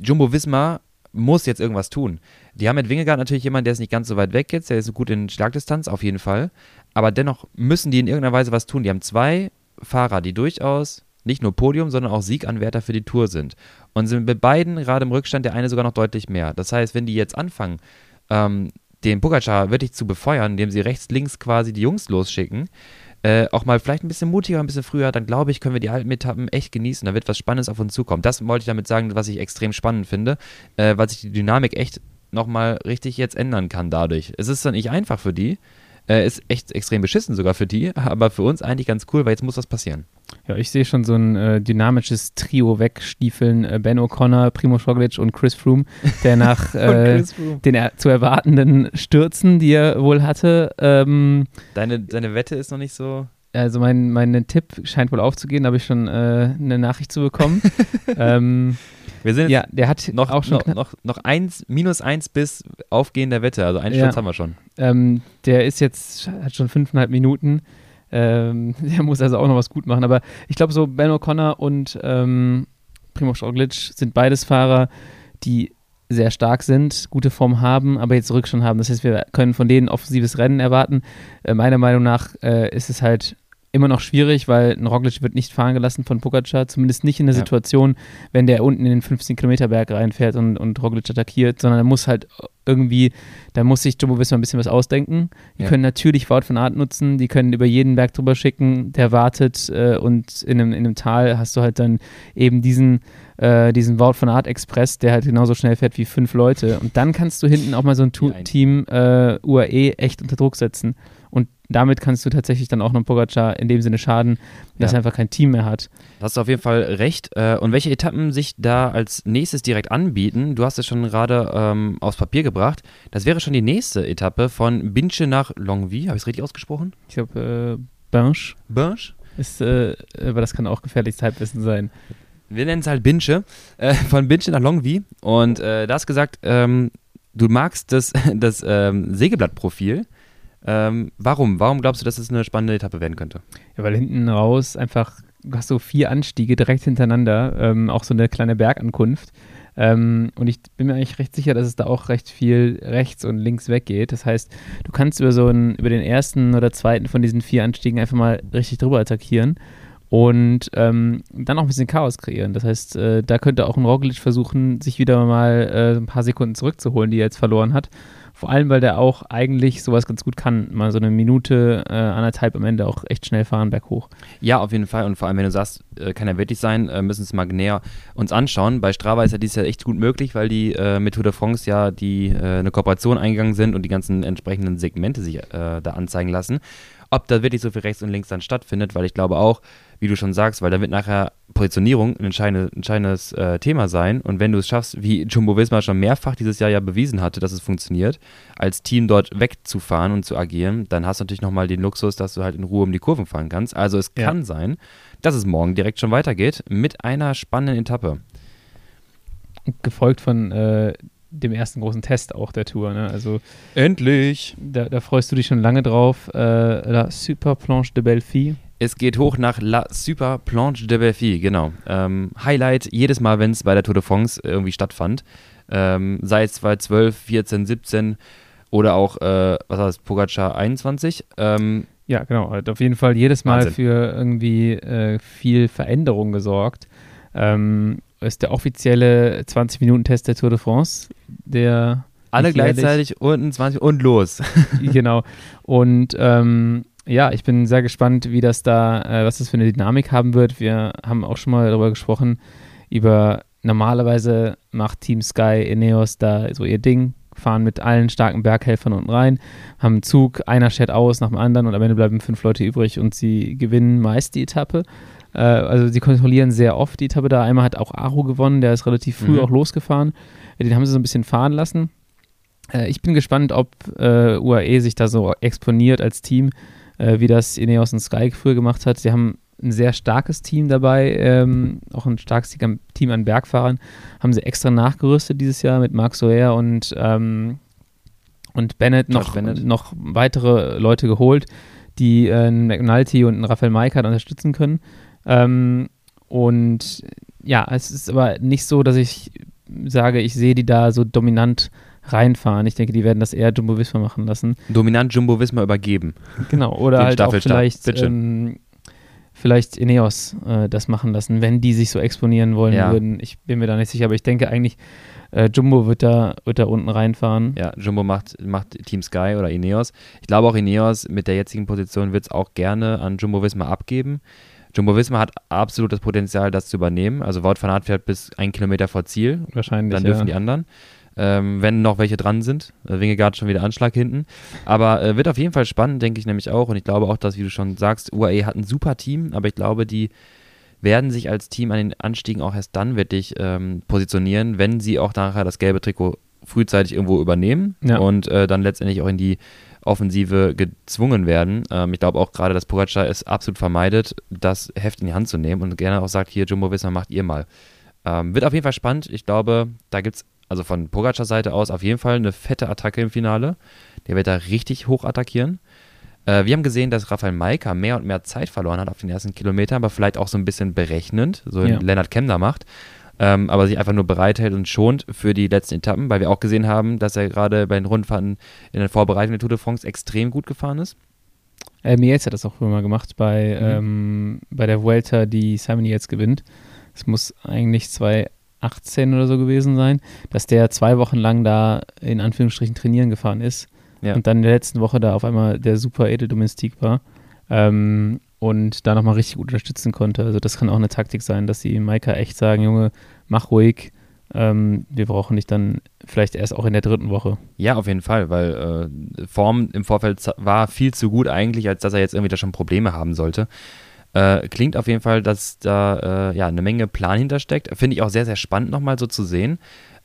Jumbo Wismar muss jetzt irgendwas tun. Die haben mit Wingegaard natürlich jemanden, der ist nicht ganz so weit weg jetzt, der ist so gut in Schlagdistanz, auf jeden Fall. Aber dennoch müssen die in irgendeiner Weise was tun. Die haben zwei Fahrer, die durchaus nicht nur Podium, sondern auch Sieganwärter für die Tour sind. Und sind mit beiden gerade im Rückstand, der eine sogar noch deutlich mehr. Das heißt, wenn die jetzt anfangen, ähm, den Pogacar wirklich zu befeuern, indem sie rechts, links quasi die Jungs losschicken, äh, auch mal vielleicht ein bisschen mutiger, ein bisschen früher, dann glaube ich, können wir die alten Etappen echt genießen. Da wird was Spannendes auf uns zukommen. Das wollte ich damit sagen, was ich extrem spannend finde, äh, weil sich die Dynamik echt nochmal richtig jetzt ändern kann dadurch. Es ist dann nicht einfach für die, äh, ist echt extrem beschissen sogar für die, aber für uns eigentlich ganz cool, weil jetzt muss was passieren. Ja, ich sehe schon so ein äh, dynamisches Trio wegstiefeln. Äh, ben O'Connor, Primo Roglic und Chris Froome, der nach äh, den er zu erwartenden Stürzen, die er wohl hatte. Ähm, deine, deine Wette ist noch nicht so. Also mein, mein Tipp scheint wohl aufzugehen, da habe ich schon äh, eine Nachricht zu bekommen. ähm, wir sind ja, der hat noch, auch schon noch, noch, noch eins, minus eins bis aufgehen der Wette. Also einen ja, Sturz haben wir schon. Ähm, der ist jetzt, hat schon fünfeinhalb Minuten. Ähm, der muss also auch noch was gut machen. Aber ich glaube, so Ben O'Connor und ähm, Primoz Roglic sind beides Fahrer, die sehr stark sind, gute Form haben, aber jetzt Rückstand haben. Das heißt, wir können von denen offensives Rennen erwarten. Äh, meiner Meinung nach äh, ist es halt immer noch schwierig, weil ein Roglic wird nicht fahren gelassen von Pogacar, zumindest nicht in der ja. Situation, wenn der unten in den 15-Kilometer-Berg reinfährt und, und Roglic attackiert, sondern er muss halt irgendwie, da muss sich Jumbo Visma ein bisschen was ausdenken. Die ja. können natürlich Wout von Art nutzen, die können über jeden Berg drüber schicken, der wartet äh, und in einem, in einem Tal hast du halt dann eben diesen, äh, diesen Wout von Art Express, der halt genauso schnell fährt wie fünf Leute und dann kannst du hinten auch mal so ein Team äh, UAE echt unter Druck setzen und damit kannst du tatsächlich dann auch einem Pogacar in dem Sinne schaden, dass ja. er einfach kein Team mehr hat. Da hast du auf jeden Fall recht. Äh, und welche Etappen sich da als nächstes direkt anbieten, du hast es schon gerade ähm, aufs Papier gebracht, das wäre schon die nächste Etappe von Binche nach Longwy. Habe ich es richtig ausgesprochen? Ich glaube, äh, Binche. Binche? Ist, äh, aber das kann auch gefährliches Halbwissen sein. Wir nennen es halt Binche. Äh, von Binche nach Longwy. Und äh, da hast gesagt, ähm, du magst das, das ähm, Sägeblattprofil. Ähm, warum? Warum glaubst du, dass es eine spannende Etappe werden könnte? Ja, weil hinten raus einfach, du hast so vier Anstiege direkt hintereinander, ähm, auch so eine kleine Bergankunft. Ähm, und ich bin mir eigentlich recht sicher, dass es da auch recht viel rechts und links weggeht. Das heißt, du kannst über so einen, über den ersten oder zweiten von diesen vier Anstiegen einfach mal richtig drüber attackieren und ähm, dann auch ein bisschen Chaos kreieren. Das heißt, äh, da könnte auch ein Roglic versuchen, sich wieder mal äh, ein paar Sekunden zurückzuholen, die er jetzt verloren hat. Vor allem, weil der auch eigentlich sowas ganz gut kann. Mal so eine Minute, äh, anderthalb am Ende auch echt schnell fahren, berghoch. Ja, auf jeden Fall. Und vor allem, wenn du sagst, äh, kann er wirklich sein, äh, müssen es mal näher uns anschauen. Bei Strava ist ja dies ja echt gut möglich, weil die äh, mit Tour de France ja die, äh, eine Kooperation eingegangen sind und die ganzen entsprechenden Segmente sich äh, da anzeigen lassen. Ob da wirklich so viel rechts und links dann stattfindet, weil ich glaube auch, wie du schon sagst, weil da wird nachher Positionierung ein entscheidendes, entscheidendes äh, Thema sein. Und wenn du es schaffst, wie Jumbo Visma schon mehrfach dieses Jahr ja bewiesen hatte, dass es funktioniert, als Team dort wegzufahren und zu agieren, dann hast du natürlich nochmal den Luxus, dass du halt in Ruhe um die Kurven fahren kannst. Also es kann ja. sein, dass es morgen direkt schon weitergeht mit einer spannenden Etappe. Gefolgt von äh, dem ersten großen Test auch der Tour. Ne? Also endlich. Da, da, freust du dich schon lange drauf. Äh, La Super Planche de Belfi. Es geht hoch nach La Super Planche de Belfi, genau. Ähm, Highlight jedes Mal, wenn es bei der Tour de France irgendwie stattfand. Ähm, sei es 2012, 14, 17 oder auch, äh, was war das, Pogacar 21. Ähm, ja, genau. Hat auf jeden Fall jedes Mal Wahnsinn. für irgendwie äh, viel Veränderung gesorgt. Ähm, ist der offizielle 20-Minuten-Test der Tour de France, der alle gleichzeitig unten 20 und los. genau. Und ähm, ja, ich bin sehr gespannt, wie das da, äh, was das für eine Dynamik haben wird. Wir haben auch schon mal darüber gesprochen, über normalerweise macht Team Sky Ineos da so ihr Ding, fahren mit allen starken Berghelfern unten rein, haben einen Zug, einer schert aus nach dem anderen und am Ende bleiben fünf Leute übrig und sie gewinnen meist die Etappe. Äh, also sie kontrollieren sehr oft die Etappe da. Einmal hat auch Aro gewonnen, der ist relativ früh mhm. auch losgefahren. Den haben sie so ein bisschen fahren lassen. Äh, ich bin gespannt, ob äh, UAE sich da so exponiert als Team äh, wie das Ineos und Sky früher gemacht hat. Sie haben ein sehr starkes Team dabei, ähm, auch ein starkes Team an Bergfahrern. Haben sie extra nachgerüstet dieses Jahr mit Marc Soer und, ähm, und Bennett noch, Bennett noch weitere Leute geholt, die äh, einen McNulty und einen Raphael Maikert unterstützen können. Ähm, und ja, es ist aber nicht so, dass ich sage, ich sehe die da so dominant reinfahren. Ich denke, die werden das eher Jumbo Visma machen lassen. Dominant Jumbo Visma übergeben. Genau, oder halt auch vielleicht, ähm, vielleicht Ineos äh, das machen lassen, wenn die sich so exponieren wollen ja. würden. Ich bin mir da nicht sicher, aber ich denke eigentlich, äh, Jumbo wird da, wird da unten reinfahren. Ja, Jumbo macht, macht Team Sky oder Ineos. Ich glaube auch Ineos mit der jetzigen Position wird es auch gerne an Jumbo Visma abgeben. Jumbo Visma hat absolut das Potenzial, das zu übernehmen. Also Wout van Aert fährt bis ein Kilometer vor Ziel. Wahrscheinlich. Dann dürfen ja. die anderen ähm, wenn noch welche dran sind. Äh, Wingegaard schon wieder Anschlag hinten. Aber äh, wird auf jeden Fall spannend, denke ich nämlich auch. Und ich glaube auch, dass, wie du schon sagst, UAE hat ein super Team, aber ich glaube, die werden sich als Team an den Anstiegen auch erst dann wirklich ähm, positionieren, wenn sie auch nachher das gelbe Trikot frühzeitig irgendwo übernehmen ja. und äh, dann letztendlich auch in die Offensive gezwungen werden. Ähm, ich glaube auch gerade, dass Pogacar es absolut vermeidet, das Heft in die Hand zu nehmen und gerne auch sagt, hier Jumbo Visma macht ihr mal. Ähm, wird auf jeden Fall spannend. Ich glaube, da gibt es also von Pogacar Seite aus auf jeden Fall eine fette Attacke im Finale. Der wird da richtig hoch attackieren. Äh, wir haben gesehen, dass Rafael Maika mehr und mehr Zeit verloren hat auf den ersten Kilometern, aber vielleicht auch so ein bisschen berechnend, so ja. Lennart Kemner macht. Ähm, aber sich einfach nur bereithält und schont für die letzten Etappen, weil wir auch gesehen haben, dass er gerade bei den Rundfahrten in der Vorbereitung der Tour de France extrem gut gefahren ist. Äh, Miels hat das auch immer gemacht bei, mhm. ähm, bei der Vuelta, die Simon jetzt gewinnt. Es muss eigentlich zwei 18 oder so gewesen sein, dass der zwei Wochen lang da in Anführungsstrichen trainieren gefahren ist ja. und dann in der letzten Woche da auf einmal der super Edeldomestik war ähm, und da nochmal richtig gut unterstützen konnte. Also das kann auch eine Taktik sein, dass sie Maika echt sagen, Junge, mach ruhig, ähm, wir brauchen dich dann vielleicht erst auch in der dritten Woche. Ja, auf jeden Fall, weil äh, Form im Vorfeld war viel zu gut eigentlich, als dass er jetzt irgendwie da schon Probleme haben sollte. Äh, klingt auf jeden Fall, dass da äh, ja, eine Menge Plan hintersteckt. Finde ich auch sehr, sehr spannend nochmal so zu sehen.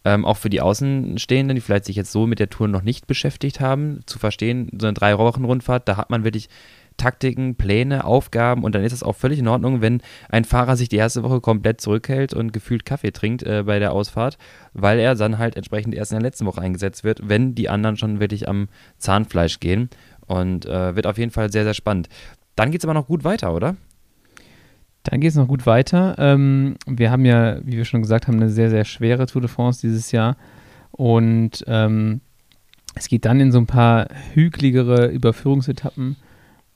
Ähm, auch für die Außenstehenden, die vielleicht sich jetzt so mit der Tour noch nicht beschäftigt haben, zu verstehen, so eine Drei-Wochen-Rundfahrt, da hat man wirklich Taktiken, Pläne, Aufgaben und dann ist es auch völlig in Ordnung, wenn ein Fahrer sich die erste Woche komplett zurückhält und gefühlt Kaffee trinkt äh, bei der Ausfahrt, weil er dann halt entsprechend erst in der letzten Woche eingesetzt wird, wenn die anderen schon wirklich am Zahnfleisch gehen. Und äh, wird auf jeden Fall sehr, sehr spannend. Dann geht es aber noch gut weiter, oder? Dann geht es noch gut weiter. Ähm, wir haben ja, wie wir schon gesagt haben, eine sehr, sehr schwere Tour de France dieses Jahr. Und ähm, es geht dann in so ein paar hügeligere Überführungsetappen,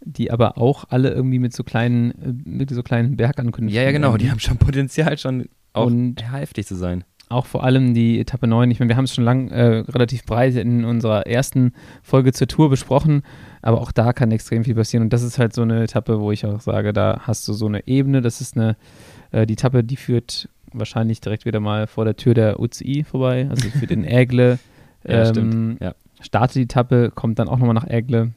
die aber auch alle irgendwie mit so kleinen, äh, mit so kleinen Bergankündigungen. Ja, ja, genau. Die haben schon Potenzial, schon auch und heftig zu sein. Auch vor allem die Etappe 9. Ich meine, wir haben es schon lang äh, relativ breit in unserer ersten Folge zur Tour besprochen, aber auch da kann extrem viel passieren. Und das ist halt so eine Etappe, wo ich auch sage, da hast du so eine Ebene. Das ist eine, äh, die Etappe, die führt wahrscheinlich direkt wieder mal vor der Tür der UCI vorbei, also für den Ägle. ja, ähm, ja. Startet die Etappe, kommt dann auch nochmal nach Ägle.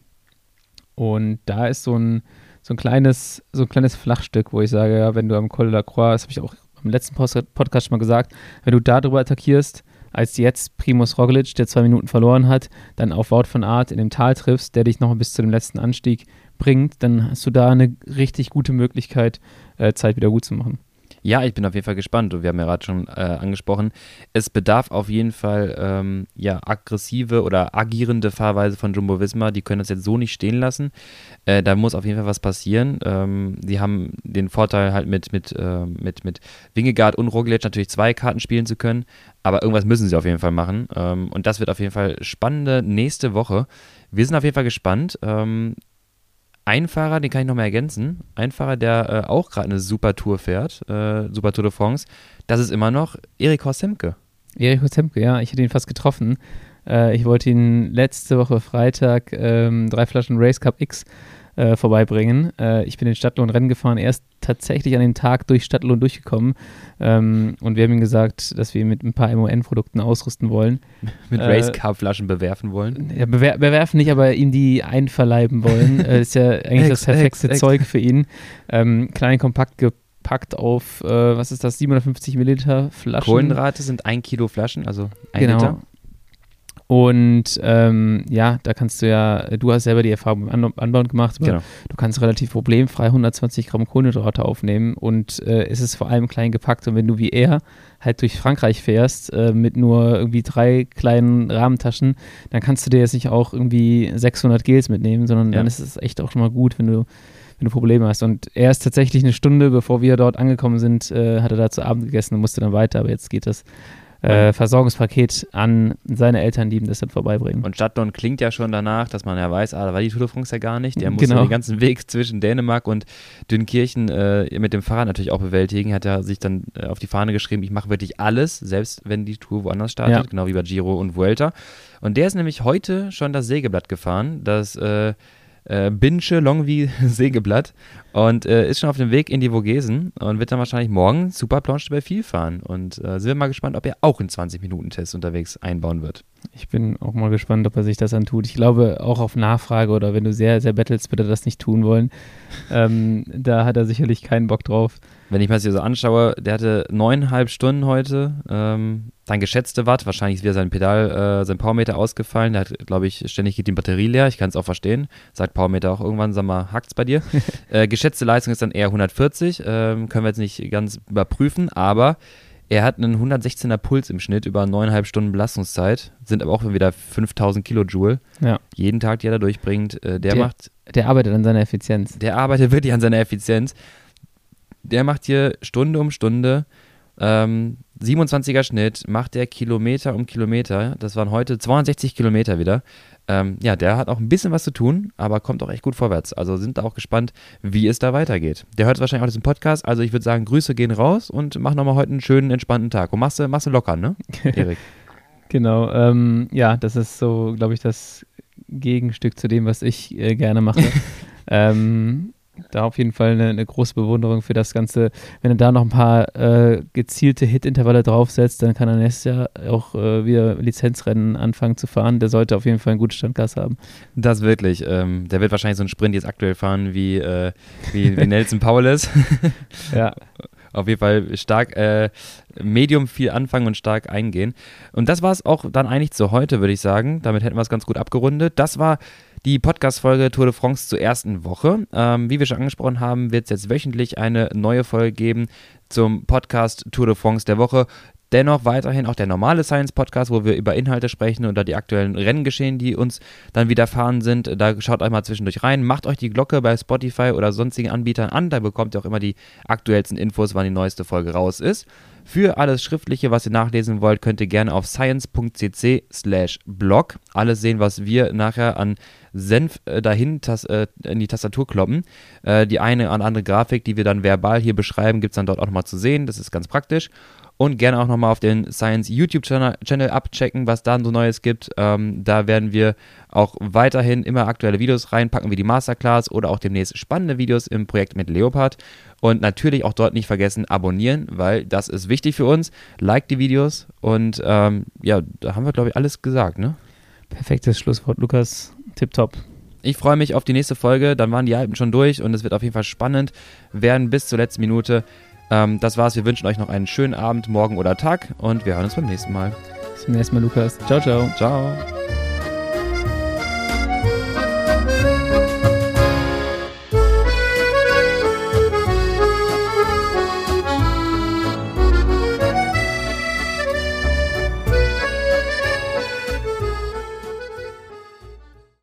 Und da ist so ein, so ein kleines, so ein kleines Flachstück, wo ich sage, ja, wenn du am Col de la Croix, das habe ich auch im letzten Podcast schon mal gesagt, wenn du darüber attackierst, als jetzt Primus Roglic, der zwei Minuten verloren hat, dann auf Wout von Art in dem Tal triffst, der dich noch bis zu dem letzten Anstieg bringt, dann hast du da eine richtig gute Möglichkeit, äh, Zeit wieder gut zu machen. Ja, ich bin auf jeden Fall gespannt. Und wir haben ja gerade schon äh, angesprochen, es bedarf auf jeden Fall ähm, ja, aggressive oder agierende Fahrweise von Jumbo Visma. Die können das jetzt so nicht stehen lassen. Äh, da muss auf jeden Fall was passieren. Ähm, sie haben den Vorteil halt mit, mit, äh, mit, mit Wingegaard und Roglic natürlich zwei Karten spielen zu können. Aber irgendwas müssen sie auf jeden Fall machen. Ähm, und das wird auf jeden Fall spannende nächste Woche. Wir sind auf jeden Fall gespannt. Ähm, ein Fahrer, den kann ich noch mal ergänzen. Ein Fahrer, der äh, auch gerade eine super Tour fährt, äh, Super Tour de France, das ist immer noch Erik Horst Semke. Erik Horst Semke, ja, ich hätte ihn fast getroffen. Äh, ich wollte ihn letzte Woche Freitag ähm, drei Flaschen Race Cup X äh, vorbeibringen. Äh, ich bin in Stadtlohn Rennen gefahren, erst tatsächlich an den Tag durch Stadtlohn durchgekommen. Ähm, und wir haben ihm gesagt, dass wir ihn mit ein paar MON-Produkten ausrüsten wollen. mit äh, Race Cup-Flaschen bewerfen wollen? Ja, bewer bewerfen nicht, aber ihm die einverleiben wollen. äh, ist ja eigentlich das perfekte Zeug für ihn. Ähm, klein, kompakt gepackt auf, äh, was ist das, 750 Milliliter Flaschen. Kohlenrate sind ein Kilo Flaschen, also ein genau. Liter. Und ähm, ja, da kannst du ja, du hast selber die Erfahrung beim Anbauen gemacht, genau. du kannst relativ problemfrei 120 Gramm Kohlenhydrate aufnehmen und äh, es ist vor allem klein gepackt. Und wenn du wie er halt durch Frankreich fährst äh, mit nur irgendwie drei kleinen Rahmentaschen, dann kannst du dir jetzt nicht auch irgendwie 600 Gels mitnehmen, sondern ja. dann ist es echt auch schon mal gut, wenn du wenn du Probleme hast. Und er ist tatsächlich eine Stunde, bevor wir dort angekommen sind, äh, hat er da zu Abend gegessen und musste dann weiter, aber jetzt geht das äh, Versorgungspaket an seine Eltern, die ihm das dann vorbeibringen. Und Stadtlohn klingt ja schon danach, dass man ja weiß, ah, da war die Tour de France ja gar nicht. Der muss genau. den ganzen Weg zwischen Dänemark und Dünkirchen äh, mit dem Fahrrad natürlich auch bewältigen. Hat ja sich dann äh, auf die Fahne geschrieben, ich mache wirklich alles, selbst wenn die Tour woanders startet, ja. genau wie bei Giro und Vuelta. Und der ist nämlich heute schon das Sägeblatt gefahren, das äh, Binsche Longwy Sägeblatt und äh, ist schon auf dem Weg in die Vogesen und wird dann wahrscheinlich morgen Super Planche bei viel fahren. Und äh, sind wir mal gespannt, ob er auch in 20-Minuten-Test unterwegs einbauen wird. Ich bin auch mal gespannt, ob er sich das antut. Ich glaube, auch auf Nachfrage oder wenn du sehr, sehr battlest, wird er das nicht tun wollen. ähm, da hat er sicherlich keinen Bock drauf. Wenn ich mir das hier so anschaue, der hatte neuneinhalb Stunden heute. Ähm, dann geschätzte Watt, wahrscheinlich ist wieder sein Pedal, äh, sein Powermeter ausgefallen. Der hat, glaube ich, ständig geht die Batterie leer. Ich kann es auch verstehen. Sagt Powermeter auch irgendwann, sag mal, hackt's bei dir. äh, geschätzte Leistung ist dann eher 140. Ähm, können wir jetzt nicht ganz überprüfen, aber er hat einen 116er Puls im Schnitt über neuneinhalb Stunden Belastungszeit, sind aber auch wieder 5000 Kilojoule. Ja. Jeden Tag, die er da durchbringt. Äh, der, der, macht. Der arbeitet an seiner Effizienz. Der arbeitet wirklich an seiner Effizienz. Der macht hier Stunde um Stunde. Ähm, 27er Schnitt, macht der Kilometer um Kilometer. Das waren heute 260 Kilometer wieder. Ähm, ja, der hat auch ein bisschen was zu tun, aber kommt auch echt gut vorwärts. Also sind da auch gespannt, wie es da weitergeht. Der hört wahrscheinlich auch diesen Podcast. Also ich würde sagen, Grüße gehen raus und mach nochmal heute einen schönen, entspannten Tag. Und machst du, machst du locker, ne, Erik? genau. Ähm, ja, das ist so, glaube ich, das Gegenstück zu dem, was ich äh, gerne mache. ähm, da auf jeden Fall eine, eine, große Bewunderung für das Ganze. Wenn er da noch ein paar äh, gezielte Hit-Intervalle draufsetzt, dann kann er nächstes Jahr auch äh, wieder Lizenzrennen anfangen zu fahren. Der sollte auf jeden Fall einen guten Standgas haben. Das wirklich. Ähm, der wird wahrscheinlich so einen Sprint jetzt aktuell fahren wie, äh, wie, wie Nelson Paulus. ja. Auf jeden Fall stark, äh, Medium viel anfangen und stark eingehen. Und das war es auch dann eigentlich zu heute, würde ich sagen. Damit hätten wir es ganz gut abgerundet. Das war die Podcast-Folge Tour de France zur ersten Woche. Ähm, wie wir schon angesprochen haben, wird es jetzt wöchentlich eine neue Folge geben zum Podcast Tour de France der Woche. dennoch weiterhin auch der normale Science Podcast, wo wir über Inhalte sprechen oder die aktuellen Renngeschehen, die uns dann widerfahren sind. Da schaut euch mal zwischendurch rein. Macht euch die Glocke bei Spotify oder sonstigen Anbietern an. Da bekommt ihr auch immer die aktuellsten Infos, wann die neueste Folge raus ist. Für alles Schriftliche, was ihr nachlesen wollt, könnt ihr gerne auf science.cc slash blog alles sehen, was wir nachher an Senf äh, dahin äh, in die Tastatur kloppen. Äh, die eine oder andere Grafik, die wir dann verbal hier beschreiben, gibt es dann dort auch nochmal zu sehen. Das ist ganz praktisch. Und gerne auch nochmal auf den Science YouTube-Channel abchecken, was da so Neues gibt. Ähm, da werden wir auch weiterhin immer aktuelle Videos reinpacken, wie die Masterclass oder auch demnächst spannende Videos im Projekt mit Leopard. Und natürlich auch dort nicht vergessen, abonnieren, weil das ist wichtig für uns. Like die Videos und ähm, ja, da haben wir, glaube ich, alles gesagt, ne? Perfektes Schlusswort, Lukas. Tipptopp. Ich freue mich auf die nächste Folge. Dann waren die Alpen schon durch und es wird auf jeden Fall spannend werden bis zur letzten Minute. Ähm, das war's. Wir wünschen euch noch einen schönen Abend, Morgen oder Tag und wir hören uns beim nächsten Mal. Bis zum nächsten Mal, Lukas. Ciao, ciao. Ciao.